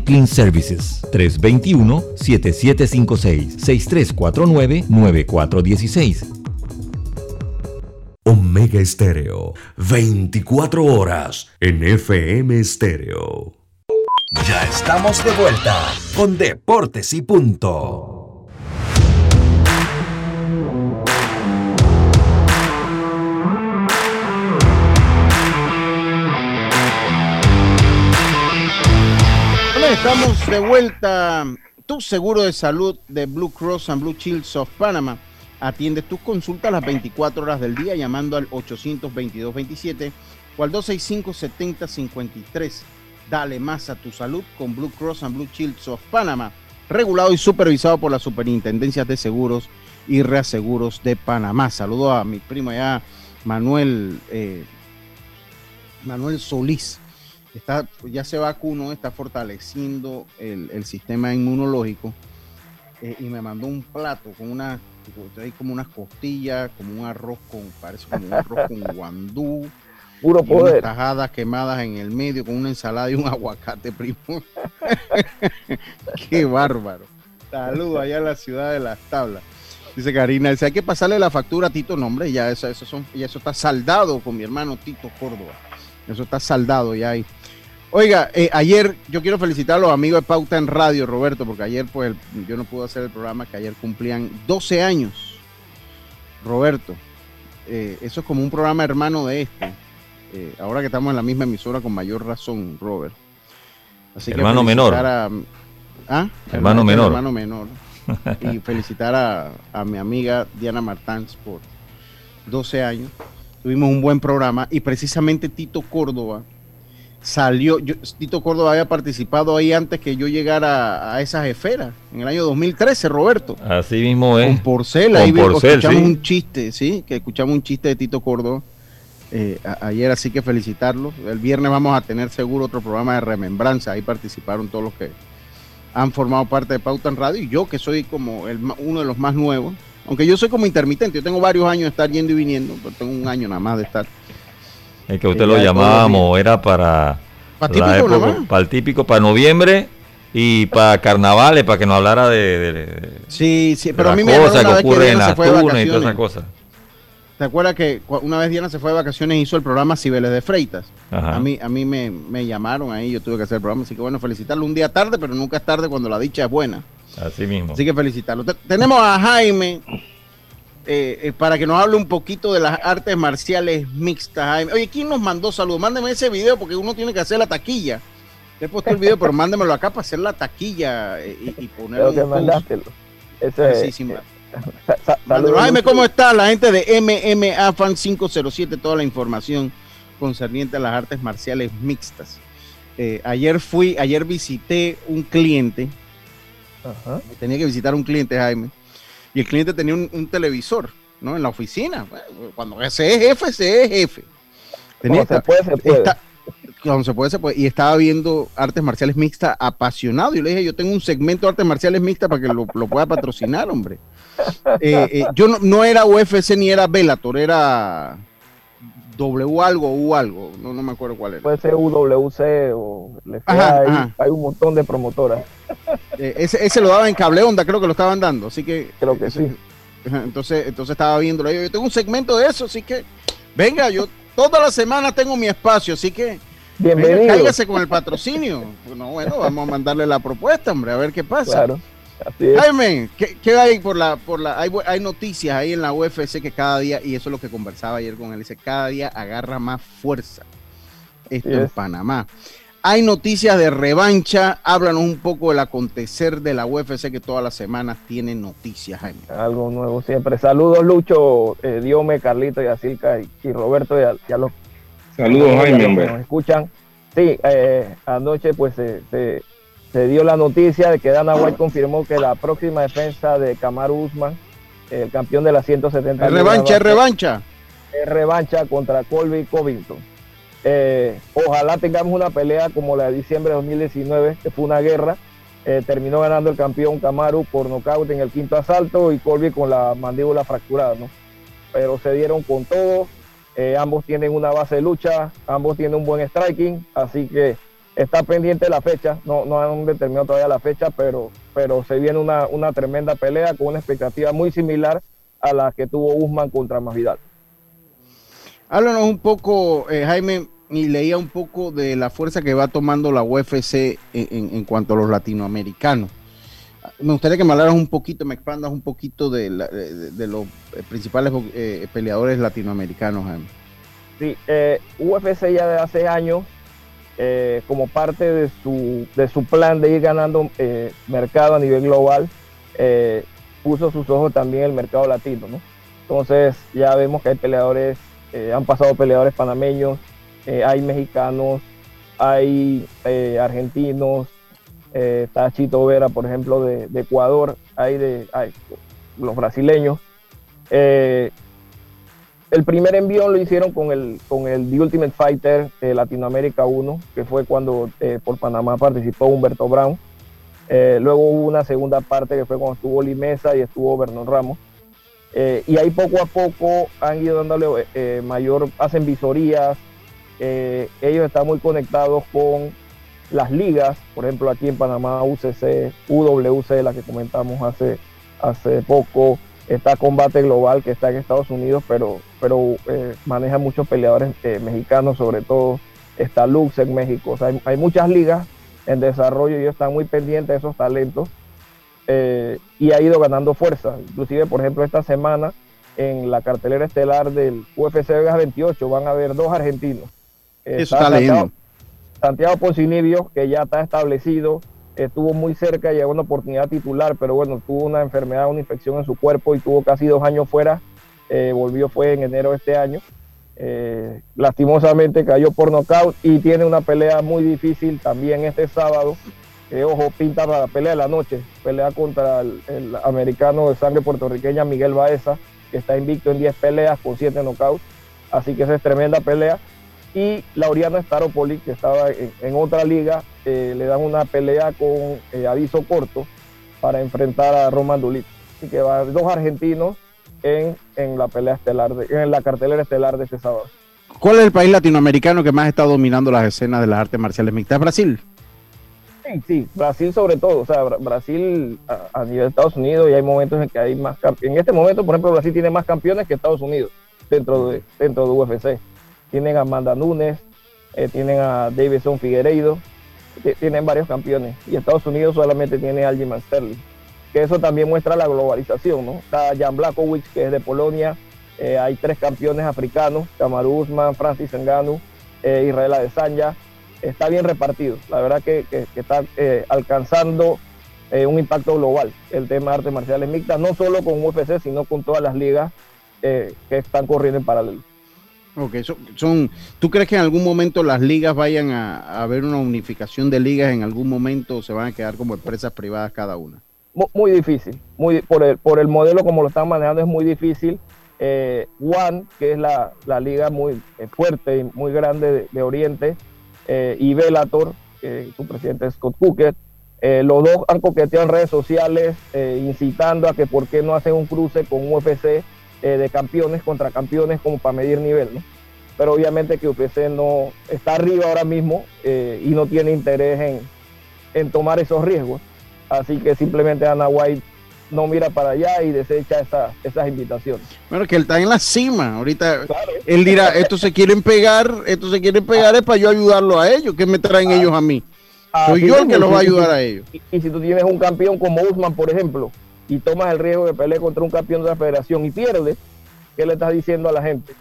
Clean Services 321-7756-6349-9416. Omega Estéreo, 24 horas en FM Estéreo. Ya estamos de vuelta con Deportes y Punto. Estamos de vuelta. Tu seguro de salud de Blue Cross and Blue Shields of Panama atiende tus consultas las 24 horas del día llamando al 822-27 o al 265-7053. Dale más a tu salud con Blue Cross and Blue Shields of Panama, regulado y supervisado por la Superintendencia de Seguros y Reaseguros de Panamá. Saludo a mi primo allá, Manuel, eh, Manuel Solís está, ya se vacunó, está fortaleciendo el, sistema inmunológico eh, y me mandó un plato con una, como unas costillas, como un arroz con, parece como un arroz con guandú. Puro poder. Unas tajadas quemadas en el medio con una ensalada y un aguacate, primo. Qué bárbaro. Saludos allá en la ciudad de las tablas. Dice Karina, dice, hay que pasarle la factura a Tito, nombre, ya eso, eso, son, ya eso está saldado con mi hermano Tito Córdoba. Eso está saldado ya ahí. Oiga, eh, ayer yo quiero felicitar a los amigos de Pauta en Radio, Roberto, porque ayer pues yo no pude hacer el programa, que ayer cumplían 12 años. Roberto, eh, eso es como un programa hermano de este. Eh, ahora que estamos en la misma emisora con mayor razón, Robert. Así hermano menor. ¿ah? Hermano, menor. Hermano menor. y felicitar a, a mi amiga Diana Martans por 12 años. Tuvimos un buen programa y precisamente Tito Córdoba salió, Tito Córdoba había participado ahí antes que yo llegara a, esas esferas, en el año 2013, Roberto. Así mismo es. Con Porcel, ahí escuchamos un chiste, sí, que escuchamos un chiste de Tito Córdoba eh, ayer, así que felicitarlo. El viernes vamos a tener seguro otro programa de remembranza, ahí participaron todos los que han formado parte de Pauta en Radio y yo que soy como el, uno de los más nuevos, aunque yo soy como intermitente, yo tengo varios años de estar yendo y viniendo, pero tengo un año nada más de estar El que usted lo llamábamos era para, ¿Para típico, para el típico, para noviembre y para carnavales, para que nos hablara de, sí, sí, pero a mí me cosas que ocurren en las y todas esas cosas. ¿Te acuerdas que una vez Diana se fue de vacaciones hizo el programa Cibeles de Freitas? A mí, a mí me, me, llamaron ahí, yo tuve que hacer el programa, así que bueno, felicitarlo un día tarde, pero nunca es tarde cuando la dicha es buena. Así mismo. Así que felicitarlo. tenemos a Jaime eh, eh, para que nos hable un poquito de las artes marciales mixtas. Jaime. Oye, ¿quién nos mandó saludos? Mándeme ese video porque uno tiene que hacer la taquilla. Te he puesto el video, pero mándemelo acá para hacer la taquilla eh, y, y ponerlo. Ese, sí, Jaime, ¿cómo está la gente de MMA Fan 507? Toda la información concerniente a las artes marciales mixtas. ayer fui, ayer visité un cliente Tenía que visitar un cliente, Jaime. Y el cliente tenía un, televisor, ¿no? En la oficina. Cuando se es jefe, se es jefe. Tenía se puede, se puede. cuando se puede, se puede. Y estaba viendo artes marciales mixtas apasionado. Y le dije, yo tengo un segmento de artes marciales mixtas para que lo, pueda patrocinar, hombre. Eh, eh, yo no, no, era UFC ni era Bellator, era W algo, U algo, no, no me acuerdo cuál era. Puede ser UWC o hay, un montón de promotoras. Eh, ese, ese, lo daba en cable onda, creo que lo estaban dando, así que. Creo que sí. Entonces, entonces estaba viéndolo. Yo, yo tengo un segmento de eso, así que venga, yo toda la semana tengo mi espacio, así que. Bienvenido. cáigase con el patrocinio. Bueno, bueno, vamos a mandarle la propuesta, hombre, a ver qué pasa. Claro. Jaime, ¿qué, hay por la, por la, hay, noticias ahí en la UFC que cada día, y eso es lo que conversaba ayer con él, dice, cada día agarra más fuerza esto en Panamá. Hay noticias de revancha, háblanos un poco del acontecer de la UFC que todas las semanas tiene noticias, Jaime. Algo nuevo siempre. Saludos, Lucho, eh, Diome, Carlito, y, y Roberto y a, los... Saludos, Jaime, nos escuchan. Sí, eh, anoche pues se se dio la noticia de que Dana White confirmó que la próxima defensa de Kamaru Usman, el campeón de la 170 es revancha, es revancha. Es revancha contra Colby Covington. Eh, ojalá tengamos una pelea como la de diciembre de 2019, que fue una guerra. Eh, terminó ganando el campeón Kamaru por nocaut en el quinto asalto y Colby con la mandíbula fracturada, ¿no? Pero se dieron con todo. Eh, ambos tienen una base de lucha, ambos tienen un buen striking, así que está pendiente la fecha, no, no han determinado todavía la fecha, pero, pero se viene una, una tremenda pelea con una expectativa muy similar a la que tuvo Usman contra Masvidal. Háblanos un poco, eh, Jaime, y leía un poco de la fuerza que va tomando la UFC en, cuanto a los latinoamericanos. Me gustaría que me hablaras un poquito, me expandas un poquito de, de, los principales eh, peleadores latinoamericanos, Jaime. Sí, eh, UFC ya de hace años eh, como parte de su, de su plan de ir ganando eh, mercado a nivel global, eh, puso sus ojos también el mercado latino. ¿no? Entonces ya vemos que hay peleadores, han pasado peleadores panameños, hay mexicanos, hay argentinos, está Chito Vera, por ejemplo, de, Ecuador, hay, de, hay los brasileños. El primer envío lo hicieron con el, con el The Ultimate Fighter de Latinoamérica 1, que fue cuando eh, por Panamá participó Humberto Brown. Eh, luego hubo una segunda parte que fue cuando estuvo Limesa y estuvo Vernon Ramos. Eh, y ahí poco a poco han ido dándole mayor, hacen visorías. ellos están muy conectados con las ligas, por ejemplo aquí en Panamá UCC, UWC, la que comentamos hace, hace poco, está Combate Global que está en Estados Unidos, pero, pero eh, maneja muchos peleadores eh, mexicanos, sobre todo está Lux en México. O sea, hay, muchas ligas en desarrollo y ellos están muy pendientes de esos talentos eh, y ha ido ganando fuerza. Inclusive, por ejemplo, esta semana en la cartelera estelar del UFC Vegas 28 van a haber dos argentinos. Eso está Santiago, Santiago Poncinibio, que ya está establecido estuvo muy cerca, llegó una oportunidad titular, pero bueno, tuvo una enfermedad, una infección en su cuerpo y tuvo casi dos años fuera. Eh, volvió fue en enero de este año. Eh, lastimosamente cayó por nocaut y tiene una pelea muy difícil también este sábado. ojo, pinta para la pelea de la noche. Pelea contra el, americano de sangre puertorriqueña Miguel Baeza, que está invicto en 10 peleas con 7 knockouts. Así que esa es tremenda pelea y Laureano Staropoli, que estaba en, otra liga, eh, le dan una pelea con eh, aviso corto para enfrentar a Roman Dulit. Así que va dos argentinos en, en la pelea estelar, en la cartelera estelar de este sábado. ¿Cuál es el país latinoamericano que más está dominando las escenas de las artes marciales mixtas? ¿Brasil? Sí, sí, Brasil sobre todo. O sea, Brasil a, nivel de Estados Unidos y hay momentos en que hay más campeones. En este momento, por ejemplo, Brasil tiene más campeones que Estados Unidos dentro de, dentro de UFC. Tienen a Amanda Nunes, eh, tienen a Davidson Figueiredo, tienen varios campeones. Y Estados Unidos solamente tiene a Algerman Sterling. Que eso también muestra la globalización, ¿no? Está Jan Blakowicz, que es de Polonia. Eh, hay tres campeones africanos, Kamaru Usman, Francis Ngannou, eh, Israel Adesanya. Está bien repartido. La verdad que, está eh, alcanzando un impacto global el tema de artes marciales mixtas, no solo con UFC, sino con todas las ligas que están corriendo en paralelo. Ok, son, ¿tú crees que en algún momento las ligas vayan a, haber una unificación de ligas en algún momento o se van a quedar como empresas privadas cada una? Muy, difícil, muy, por, el, por el modelo como lo están manejando es muy difícil. Eh, One, que es la, liga muy eh, fuerte y muy grande de, Oriente, eh, y Bellator, su presidente es Scott Cooker, los dos han coqueteado en redes sociales incitando a que por qué no hacen un cruce con UFC eh, de campeones contra campeones como para medir nivel, ¿no? Pero obviamente que UPC no está arriba ahora mismo eh, y no tiene interés en, tomar esos riesgos. Así que simplemente Ana White no mira para allá y desecha esas invitaciones. Bueno, que él está en la cima. Ahorita él dirá, estos se quieren pegar, estos se quieren pegar, es para yo ayudarlo a ellos. ¿Qué me traen ah. ellos a mí? Soy yo el que los va a ayudar a ellos. Y, y, si tú tienes un campeón como Usman, por ejemplo, y tomas el riesgo de pelear contra un campeón de la federación y pierdes, ¿qué le estás diciendo a la gente?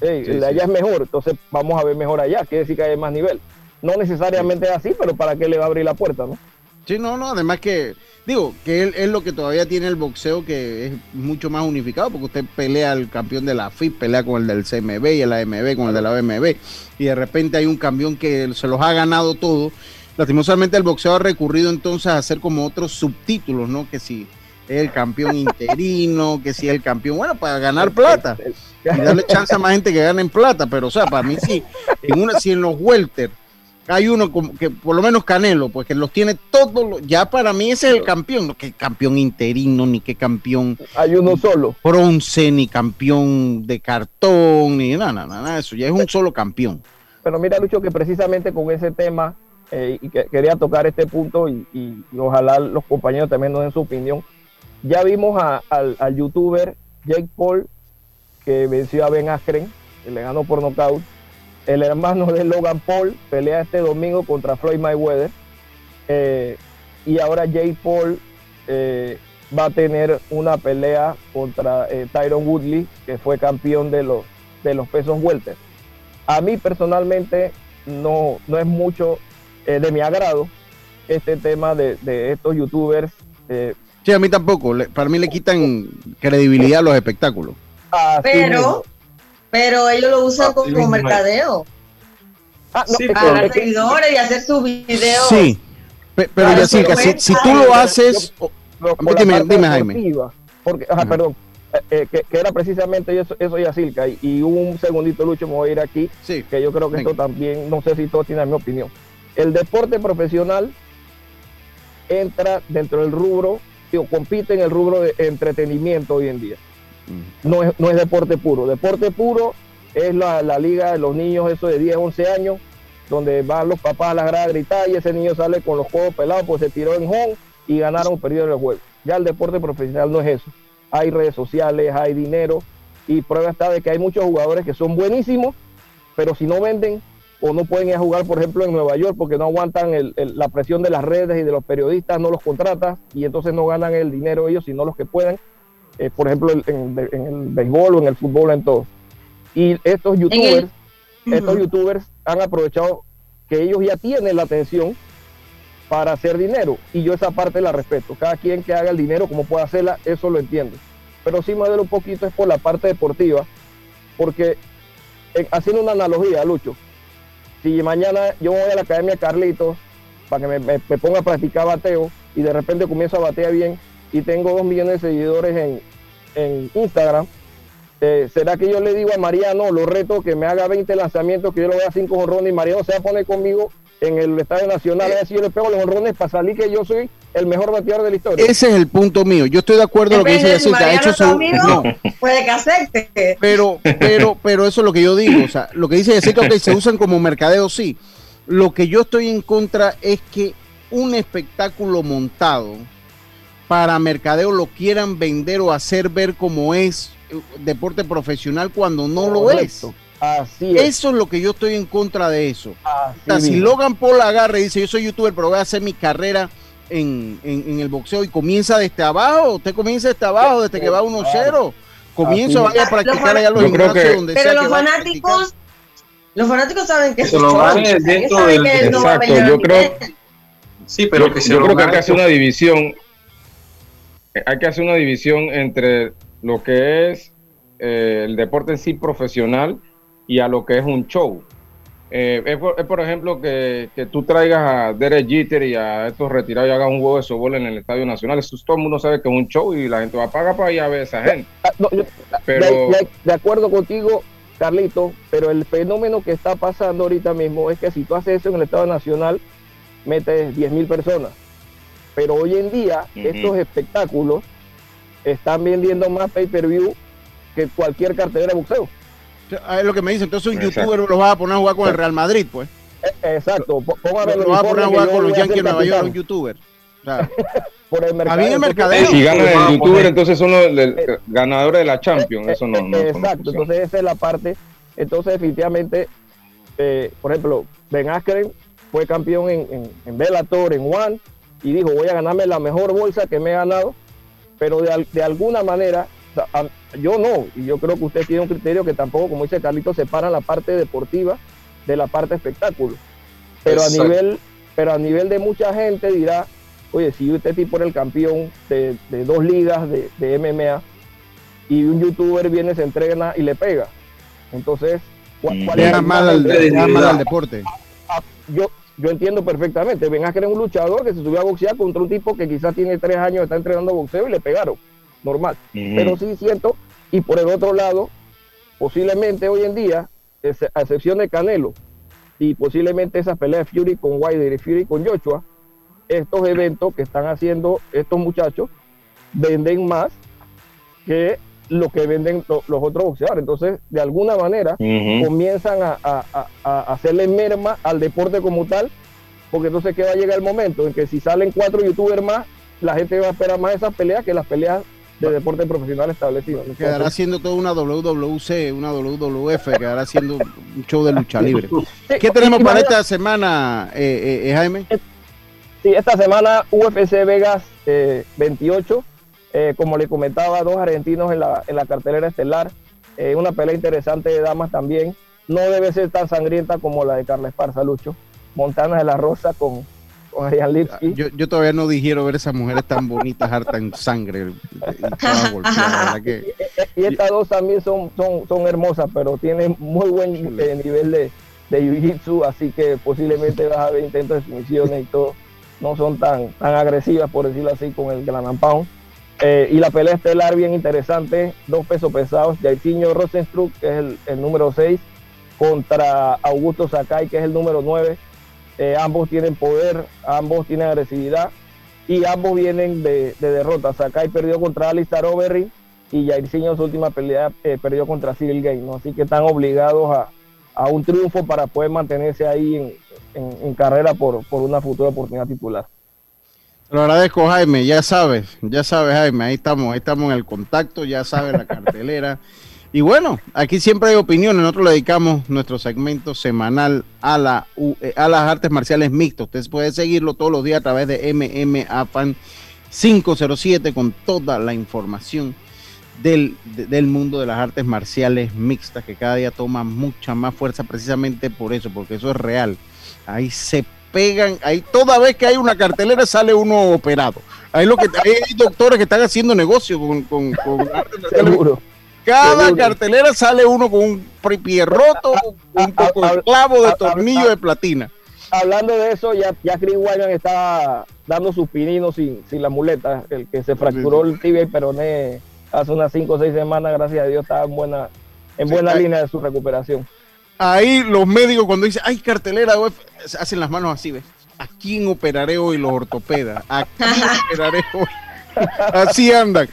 el de allá es mejor, entonces vamos a ver mejor allá, quiere decir que hay más nivel. No necesariamente es así, pero ¿para qué le va a abrir la puerta, no? Sí, no, no, además que, digo, que él es lo que todavía tiene el boxeo que es mucho más unificado, porque usted pelea al campeón de la FIP, pelea con el del CMB y el AMB, con el de la OMB, y de repente hay un campeón que se los ha ganado todo. Lastimosamente el boxeo ha recurrido entonces a hacer como otros subtítulos, ¿no? Que si el campeón interino, que si es el campeón, bueno, para ganar plata y darle chance a más gente que ganen plata, pero o sea, para mí sí, en una, si en los welter hay uno como que por lo menos Canelo, pues que los tiene todos, ya para mí ese es el campeón, no que campeón interino, ni que campeón. Hay uno solo. Bronce, ni campeón de cartón, ni nada, nada, nada, eso, ya es un solo campeón. Pero mira, Lucho, que precisamente con ese tema, eh, y que quería tocar este punto, y, y, ojalá los compañeros también nos den su opinión, ya vimos al, youtuber Jake Paul que venció a Ben Askren, que le ganó por nocaut. El hermano de Logan Paul pelea este domingo contra Floyd Mayweather. Eh, y ahora Jake Paul eh, va a tener una pelea contra eh, Tyron Woodley, que fue campeón de los, de los pesos welter. A mí personalmente no, no es mucho de mi agrado este tema de, de estos youtubers Sí, a mí tampoco. para mí le quitan credibilidad a los espectáculos. pero, pero ellos lo usan como mercadeo. Ah, no, para seguidores y hacer sus videos. Sí, pero ya sí, si, tú lo haces, dime, dime Jaime. Porque, ajá, perdón, eh, eh, que, que, era precisamente eso, eso y Silca. Y, y, un segundito, Lucho, me voy a ir aquí, sí. que yo creo que esto también, no sé si todos tienen mi opinión. El deporte profesional entra dentro del rubro compite en el rubro de entretenimiento hoy en día. No es, no es deporte puro. Deporte puro es la, liga de los niños, eso de 10, 11 años, donde van los papás a la grada gritar y ese niño sale con los juegos pelados, pues se tiró en home y ganaron o perdieron el juego. Ya el deporte profesional no es eso. Hay redes sociales, hay dinero y prueba está de que hay muchos jugadores que son buenísimos, pero si no venden o no pueden ir a jugar, por ejemplo, en Nueva York porque no aguantan la presión de las redes y de los periodistas, no los contratan y entonces no ganan el dinero ellos, sino los que puedan, eh, por ejemplo, en, el béisbol o en el fútbol, en todo. Y estos youtubers, estos youtubers han aprovechado que ellos ya tienen la atención para hacer dinero y yo esa parte la respeto. Cada quien que haga el dinero como pueda hacerla, eso lo entiendo. Pero sí me duele un poquito es por la parte deportiva, porque haciendo una analogía, Lucho, si mañana yo voy a la Academia Carlitos para que me, ponga a practicar bateo y de repente comienzo a batear bien y tengo dos millones de seguidores en, Instagram, eh, ¿será que yo le digo a Mariano, lo reto que me haga 20 lanzamientos, que yo lo vea 5 honrones y Mariano se va a poner conmigo en el Estadio Nacional, a ver si yo le pego los honrones para salir que yo soy el mejor bateador de la historia. Ese es el punto mío. Yo estoy de acuerdo con lo que dice Yacirca. Ha hecho su... no. Puede que acepte. Pero, pero, pero eso es lo que yo digo. O sea, lo que dice Yacirca, que se usan como mercadeo, sí. Lo que yo estoy en contra es que un espectáculo montado para mercadeo lo quieran vender o hacer ver como es eh, deporte profesional cuando no lo es. Así es. Eso es lo que yo estoy en contra de eso. si Logan Paul agarra y dice, yo soy youtuber, pero voy a hacer mi carrera en, el boxeo y comienza desde abajo, usted comienza desde abajo, desde que va 1-0. Comienza, vaya a practicar allá los gimnasios donde Pero los fanáticos, los fanáticos saben que se lo van dentro del... Exacto, yo creo... Sí, pero que yo creo que hay que hacer una división. Hay que hacer una división entre lo que es eh, el deporte en sí profesional y a lo que es un show. Eh, es, por, ejemplo que, que, tú traigas a Derek Jeter y a estos retirados y hagas un juego de softball en el Estadio Nacional. Eso todo el mundo sabe que es un show y la gente va a pagar para ir a ver a esa gente. Pero... de, acuerdo contigo, Carlito, pero el fenómeno que está pasando ahorita mismo es que si tú haces eso en el Estadio Nacional, metes 10 mil personas. Pero hoy en día, estos espectáculos están vendiendo más pay-per-view que cualquier cartelera de boxeo. Es lo que me dice. Entonces un youtuber lo va a poner a jugar con el Real Madrid, pues. Eh, exacto. Lo va a poner a jugar con los Yankees de Nueva York, un youtuber. por el mercado. El mercadeo. Si ganan el youtuber, entonces son los eh, ganadores de la Champions. Eso no, no Exacto. Entonces esa es la parte. Entonces definitivamente, eh, por ejemplo, Ben Askren fue campeón en, en, en Bellator, en One, y dijo, voy a ganarme la mejor bolsa que me he ganado, pero de, de alguna manera yo no, y yo creo que usted tiene un criterio que tampoco, como dice Carlito, separa la parte deportiva de la parte espectáculo. Pero a nivel, pero a nivel de mucha gente dirá, oye, si este tipo era el campeón de, dos ligas de, MMA y un youtuber viene, se entrena y le pega. Entonces, ¿cuál, mm. es mal al, deporte? Yo, yo entiendo perfectamente. Venga que eres un luchador que se subió a boxear contra un tipo que quizás tiene tres años, está entrenando boxeo y le pegaron normal. Pero sí siento, y por el otro lado, posiblemente hoy en día, a excepción de Canelo, y posiblemente esa pelea de Fury con Wilder y Fury con Joshua, estos eventos que están haciendo estos muchachos venden más que lo que venden los otros boxeadores. Entonces, de alguna manera, comienzan a, a, hacerle merma al deporte como tal, porque entonces que va a llegar el momento en que si salen cuatro youtubers más, la gente va a esperar más esas peleas que las peleas de deporte profesional establecido. quedará haciendo toda una WWC, una WWF, quedará haciendo un show de lucha libre. ¿Qué tenemos para esta semana, eh, eh, Jaime? Sí, esta semana UFC Vegas 28, eh, como le comentaba, dos argentinos en la, en la cartelera estelar, una pelea interesante de damas también, no debe ser tan sangrienta como la de Carla Esparza, Lucho. Montana de la Rosa con yo, yo, todavía no digiero ver esas mujeres tan bonitas, harta en sangre. Y, estas dos también son, son, son hermosas, pero tienen muy buen eh, nivel de, de jiu-jitsu, así que posiblemente vas a ver intentos de sumisiones y todo. No son tan, tan agresivas, por decirlo así, con el Gran Pound. Eh, y la pelea estelar bien interesante, dos pesos pesados, Jairzinho Rosenstruck, que es el, el número 6, contra Augusto Sakai, que es el número 9 eh, ambos tienen poder, ambos tienen agresividad y ambos vienen de, derrotas. Sakai perdió contra Alistair Overeem y Jairzinho su última pelea eh, perdió contra Cyril Gane, así que están obligados a, un triunfo para poder mantenerse ahí en, carrera por, por, una futura oportunidad titular. Lo agradezco Jaime, ya sabes, ya sabes Jaime, ahí estamos, ahí estamos en el contacto, ya sabes la cartelera. Y bueno, aquí siempre hay opiniones. Nosotros le dedicamos nuestro segmento semanal a, la, eh, a las artes marciales mixtas. Ustedes pueden seguirlo todos los días a través de MMA Fan 507 con toda la información del, del, mundo de las artes marciales mixtas que cada día toma mucha más fuerza precisamente por eso, porque eso es real. Ahí se pegan, ahí toda vez que hay una cartelera sale uno operado. Ahí lo que hay doctores que están haciendo negocio con, con, con artes marciales. Seguro. Cada cartelera sale uno con un pie roto, un poco de clavo de tornillo de platina. Hablando de eso, ya, ya Chris Weidman está dando sus pininos sin, sin la muleta. El que se fracturó el tibia y peroné hace unas 5 o 6 semanas, gracias a Dios, está en buena, en buena línea de su recuperación. Ahí los médicos cuando dicen, ay, cartelera, hacen las manos así, ¿ves? ¿A quién operaré hoy los ortopedas? ¿A quién operaré hoy? Así andan.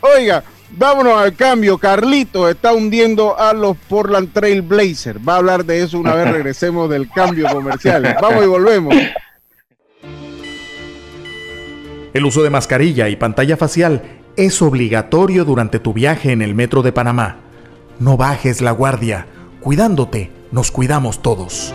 Oiga, vámonos al cambio. Carlito está hundiendo a los Portland Trail Blazers. Va a hablar de eso una vez regresemos del cambio comercial. Vamos y volvemos. El uso de mascarilla y pantalla facial es obligatorio durante tu viaje en el metro de Panamá. No bajes la guardia. Cuidándote, nos cuidamos todos.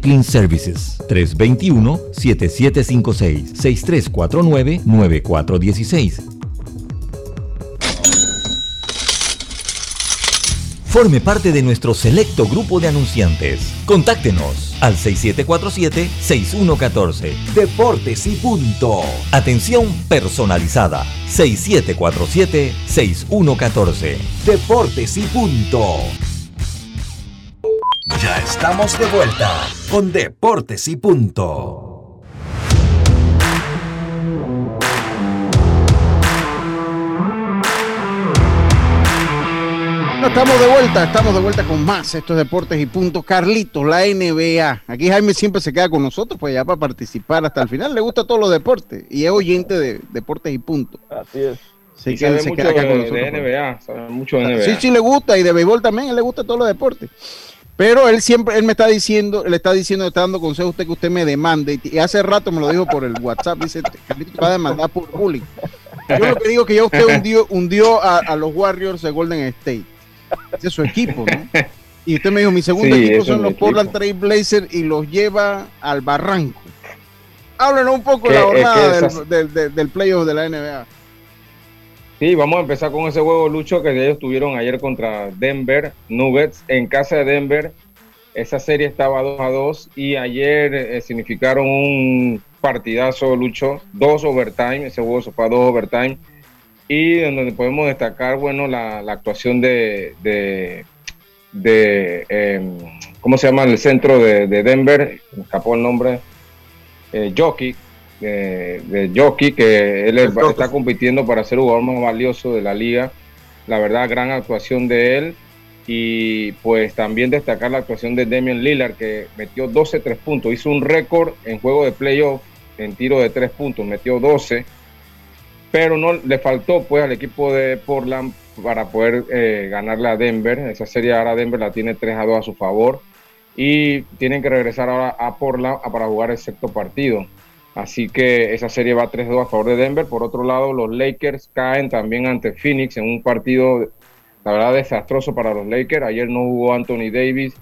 Clean Services 321-7756-6349-9416. Forme parte de nuestro selecto grupo de anunciantes. Contáctenos al 6747-6114. Deportes y punto. Atención personalizada. 6747-6114. Deportes y punto. Ya estamos de vuelta con Deportes y punto. estamos de vuelta, estamos de vuelta con más estos deportes y punto. Carlitos, la NBA. Aquí Jaime siempre se queda con nosotros, pues ya para participar hasta el final. Le gusta todos los deportes y es oyente de deportes y punto. Así es. Sí, que él se queda acá con nosotros. De NBA, sabe mucho de NBA. Sí, sí le gusta y de béisbol también, él le gusta todos los deportes. Pero él siempre, él me está diciendo, le está diciendo, está dando consejo a usted que usted me demande. Y hace rato me lo dijo por el WhatsApp, dice, Carlitos va a demandar por bullying. Yo lo que digo es que ya usted hundió, hundió a, a los Warriors de Golden State. Ese es su equipo, ¿no? Y usted me dijo, mi segundo Sí, equipo son los equipo. Portland Trail Blazers y los lleva al barranco. Háblenos un poco de la es que jornada del, del- del playoff de la NBA. Sí, vamos a empezar con ese juego, Lucho, que ellos tuvieron ayer contra Denver Nuggets en casa de Denver. Esa serie estaba 2 a 2 y ayer eh, significaron un partidazo, Lucho, dos overtime. Ese juego fue a dos overtime. Y en donde podemos destacar, bueno, la, actuación de, de, de, em, ¿cómo se llama? El centro de, de Denver, me escapó el nombre, eh, Jockey, de, de Jockey, que él es- está compitiendo para ser el jugador más valioso de la liga. La verdad, gran actuación de él. Y pues también destacar la actuación de Damian Lillard, que metió 12 tres puntos. Hizo un récord en juego de playoff en tiro de tres puntos, metió 12. Pero no le faltó pues al equipo de Portland para poder eh, ganarle a Denver. Esa serie ahora Denver la tiene 3 a 2 a su favor. Y tienen que regresar ahora a Portland para jugar el sexto partido. Así que esa serie va 3-2 a favor de Denver. Por otro lado, los Lakers caen también ante Phoenix en un partido, la verdad, desastroso para los Lakers. Ayer no jugó Anthony Davis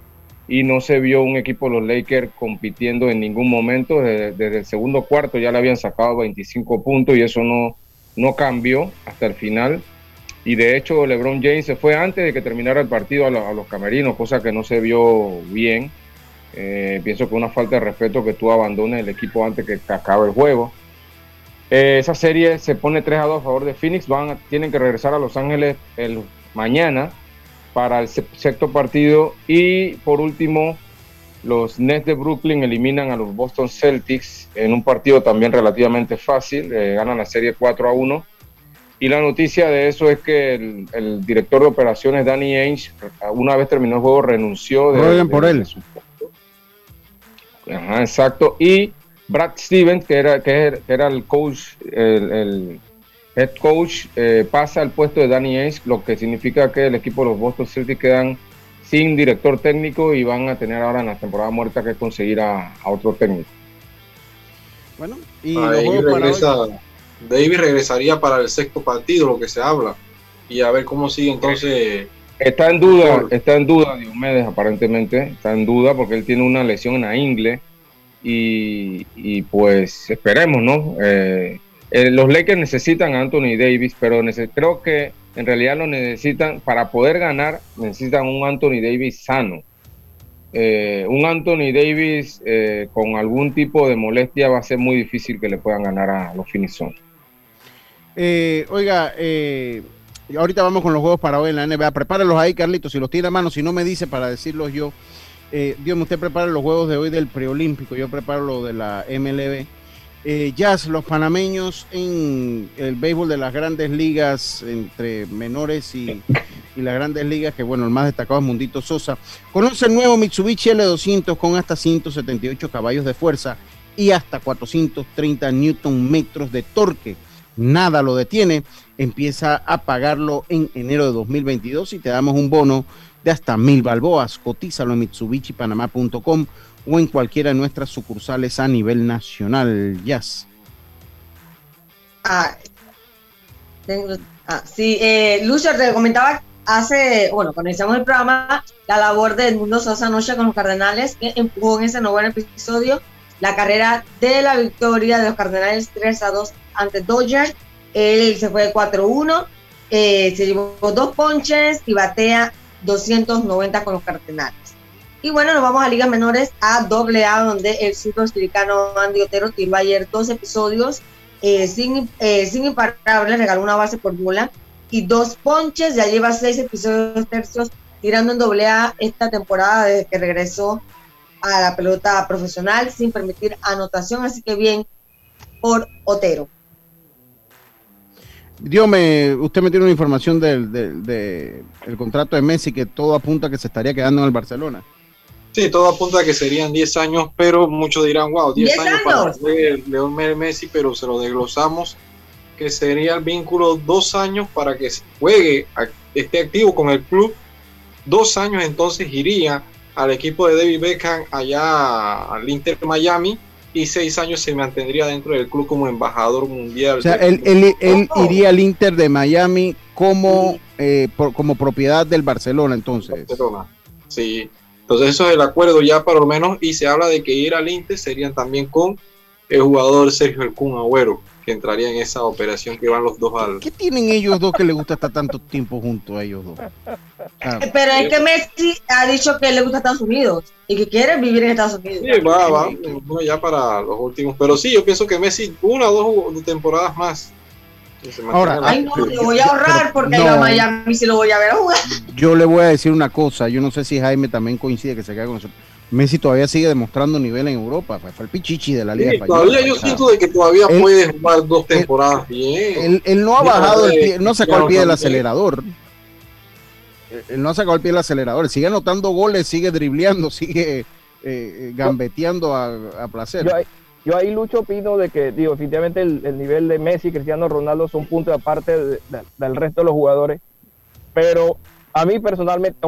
y no se vio un equipo de los Lakers compitiendo en ningún momento. Desde, el segundo cuarto ya le habían sacado 25 puntos y eso no, no cambió hasta el final. Y de hecho, LeBron James se fue antes de que terminara el partido a los camerinos, cosa que no se vio bien. Eh, pienso que es una falta de respeto que tú abandones el equipo antes que, acabe el juego. Eh, esa serie se pone 3 a 2 a favor de Phoenix. Van, tienen que regresar a Los Ángeles el mañana para el se- sexto partido. Y por último, los Nets de Brooklyn eliminan a los Boston Celtics en un partido también relativamente fácil. eh, ganan la serie 4 a 1. Y la noticia de eso es que el, el director de operaciones, Danny Ainge, una vez terminó el juego, renunció. de- de- por de él. su Ajá, exacto. Y Brad Stevens, que era, que era, que era el coach, el, el head coach, eh, pasa al puesto de Danny Ainge, lo que significa que el equipo de los Boston Celtics quedan sin director técnico y van a tener ahora en la temporada muerta que conseguir a, a otro técnico. Bueno, y David regresaría para el sexto partido, lo que se habla, y a ver cómo sigue entonces. Está en duda, está en duda Diomedes aparentemente, está en duda porque él tiene una lesión en la ingle y, y pues esperemos, ¿no? Eh, eh, los Lakers necesitan a Anthony Davis, pero creo que en realidad lo necesitan, para poder ganar, necesitan un Anthony Davis sano. Eh, un Anthony Davis con algún tipo de molestia va a ser muy difícil que le puedan ganar a los Finison. oiga, ahorita vamos con los juegos para hoy en la NBA. Prepáralos ahí, Carlitos, si los tiene a mano, si no me dice para decirlos yo. Eh, Dios, usted prepara los juegos de hoy del preolímpico, yo preparo lo de la MLB. Eh, Jazz, los panameños en el béisbol de las grandes ligas, entre menores y, las grandes ligas, que bueno, el más destacado es Mundito Sosa. Conoce el nuevo Mitsubishi L200 con hasta 178 caballos de fuerza y hasta 430 newton metros de torque. Nada lo detiene empieza a pagarlo en enero de 2022 y te damos un bono de hasta mil balboas. Cotízalo en mitsubishipanamá.com o en cualquiera de nuestras sucursales a nivel nacional. Jazz. Ah, ah sí, eh, Lucio te comentaba hace, bueno, cuando iniciamos el programa, la labor de Edmundo Sosa Noche con los Cardenales, que empujó en ese nuevo episodio la carrera de la victoria de los Cardenales 3 a 2 ante Dodgers él se fue de 4-1, eh, se llevó dos ponches y batea 290 con los Cardenales. Y bueno, nos vamos a ligas menores a doble A, donde el sudafricano Andy Otero tiró ayer dos episodios eh, sin, eh, sin imparables, regaló una base por bola y dos ponches, ya lleva seis episodios tercios tirando en doble A esta temporada desde que regresó a la pelota profesional sin permitir anotación, así que bien por Otero. Dios me, usted me tiene una información del, del, contrato de Messi que todo apunta a que se estaría quedando en el Barcelona. Sí, todo apunta a que serían 10 años, pero muchos dirán, wow, 10 años, para León Messi, pero se lo desglosamos, que sería el vínculo dos años para que juegue, esté activo con el club. Dos años entonces iría al equipo de David Beckham allá al Inter Miami y seis años se mantendría dentro del club como embajador mundial. O sea, él, iría al Inter de Miami como, eh, como propiedad del Barcelona, entonces. Sí, entonces eso es el acuerdo ya por lo menos y se habla de que ir al Inter serían también con el jugador Sergio El Kun Agüero que entraría en esa operación que van los dos al. ¿Qué tienen ellos dos que les gusta estar tanto tiempo juntos a ellos dos? Ah. Pero es que Messi ha dicho que le gusta Estados Unidos y que quiere vivir en Estados Unidos. Sí, va, va, bueno, ya para los últimos. Pero sí, yo pienso que Messi una o dos temporadas más. Ahora, ay no, lo voy a ahorrar porque a Miami si lo voy a ver a jugar. Yo le voy a decir una cosa, yo no sé si Jaime también coincide que se queda con nosotros Messi todavía sigue demostrando nivel en Europa. Fue el pichichi de la Liga Española. Todavía yo siento de que todavía puede jugar dos temporadas bien. Él, no ha bajado el pie, no sacó el pie del acelerador. Él no ha sacado el pie del acelerador. Sigue anotando goles, sigue dribleando, sigue eh, eh, gambeteando a, placer. Yo ahí, Lucho, opino de que, digo, definitivamente el, nivel de Messi y Cristiano Ronaldo son puntos aparte del resto de los jugadores. Pero a mí personalmente,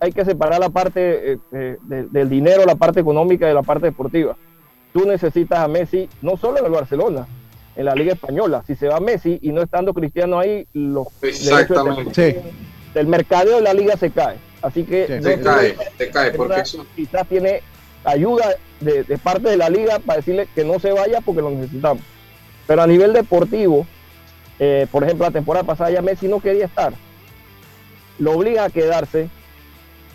hay que separar la parte eh, eh, del dinero, la parte económica de la parte deportiva. Tú necesitas a Messi no solo en el Barcelona, en la Liga Española. Si se va Messi y no estando Cristiano ahí, los Exactamente. del mercadeo de la liga se cae. Así que se cae, se cae porque quizás tiene ayuda de, parte de la liga para decirle que no se vaya porque lo necesitamos. Pero a nivel deportivo, eh, por ejemplo, la temporada pasada ya Messi no quería estar. Lo obliga a quedarse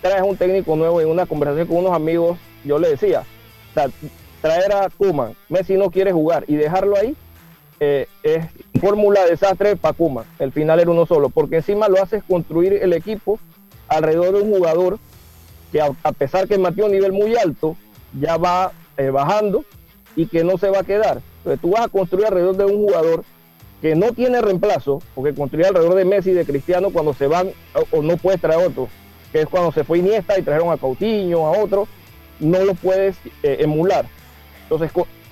traes un técnico nuevo en una conversación con unos amigos, yo le decía, traer a Kuman, Messi no quiere jugar y dejarlo ahí eh, es fórmula de desastre para Kuman. El final era uno solo, porque encima lo haces construir el equipo alrededor de un jugador que a, pesar que mantiene un nivel muy alto, ya va eh, bajando y que no se va a quedar. Entonces tú vas a construir alrededor de un jugador que no tiene reemplazo, porque construir alrededor de Messi y de Cristiano cuando se van o, o no puedes traer otro que es cuando se fue Iniesta y trajeron a Coutinho, a otro, no lo puedes eh, emular. Entonces,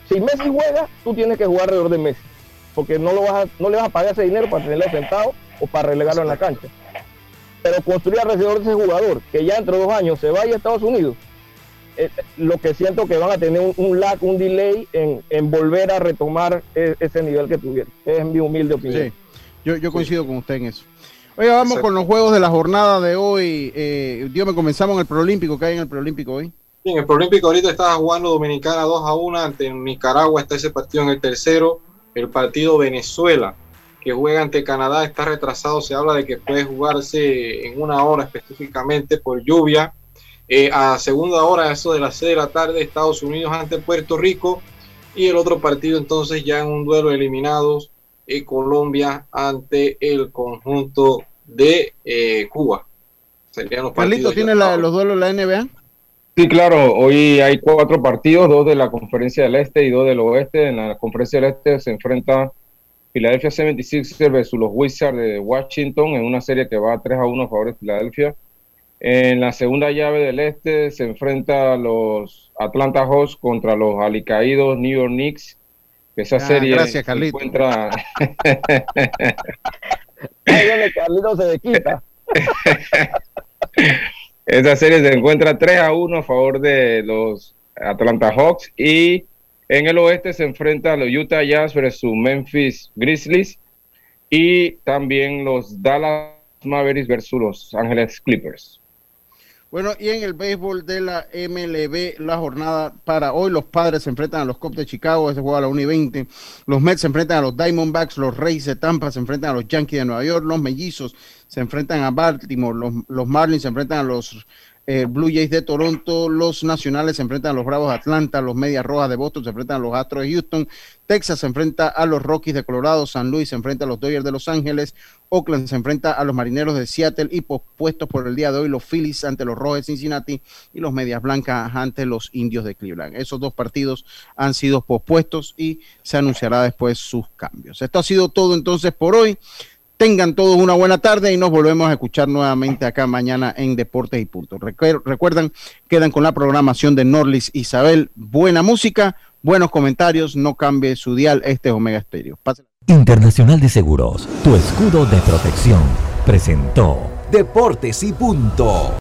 si Messi juega, tú tienes que jugar alrededor de Messi, porque no, lo vas no le vas a pagar ese dinero para tenerlo sentado o para relegarlo en la cancha. Pero construir alrededor de ese jugador, que ya entre dos años se vaya a Estados Unidos, eh, lo que siento que van a tener un, lag, un delay en, volver a retomar e, ese nivel que tuvieron. Es mi humilde opinión. Sí, yo, coincido con usted en eso. Oiga, vamos con los juegos de la jornada de hoy. Eh, Dios me comenzamos en el Prolímpico. ¿Qué hay en el Prolímpico hoy? en el Prolímpico ahorita está jugando Dominicana 2 a 1 ante Nicaragua. Está ese partido en el tercero. El partido Venezuela que juega ante Canadá está retrasado. Se habla de que puede jugarse en una hora específicamente por lluvia. Eh, a segunda hora, eso de las 6 de la tarde, Estados Unidos ante Puerto Rico. Y el otro partido entonces ya en un duelo eliminados, eh, Colombia ante el conjunto de eh, Cuba. Serían los Carlito, ¿tiene los duelos de la NBA? Sí, claro, hoy hay cuatro partidos, dos de la conferencia del este y dos del oeste. En la conferencia del este se enfrenta Philadelphia 76ers versus los Wizards de Washington en una serie que va 3 a 1 a favor de Filadelfia. En la segunda llave del este se enfrenta los Atlanta Hawks contra los alicaídos New York Knicks. Esa ah, serie gracias, se encuentra. se quita. Esa serie se encuentra 3 a 1 a favor de los Atlanta Hawks y en el oeste se enfrenta los Utah Jazz versus Memphis Grizzlies y también los Dallas Mavericks versus Los Ángeles Clippers. Bueno, y en el béisbol de la MLB, la jornada para hoy, los padres se enfrentan a los Cubs de Chicago, ese juego a la 1 y 20. Los Mets se enfrentan a los Diamondbacks, los Reyes de Tampa se enfrentan a los Yankees de Nueva York, los Mellizos se enfrentan a Baltimore, los, los Marlins se enfrentan a los eh, Blue Jays de Toronto, los Nacionales se enfrentan a los Bravos de Atlanta, los Medias Rojas de Boston se enfrentan a los Astros de Houston, Texas se enfrenta a los Rockies de Colorado, San Luis se enfrenta a los Dodgers de Los Ángeles, Oakland se enfrenta a los Marineros de Seattle y pospuestos por el día de hoy los Phillies ante los Rojos de Cincinnati y los Medias Blancas ante los Indios de Cleveland. Esos dos partidos han sido pospuestos y se anunciará después sus cambios. Esto ha sido todo entonces por hoy. Tengan todos una buena tarde y nos volvemos a escuchar nuevamente acá mañana en Deportes y Puntos. Recuerdan, quedan con la programación de Norlis Isabel. Buena música, buenos comentarios, no cambie su dial, este es Omega Stereo. Internacional de Seguros, tu escudo de protección, presentó Deportes y Punto.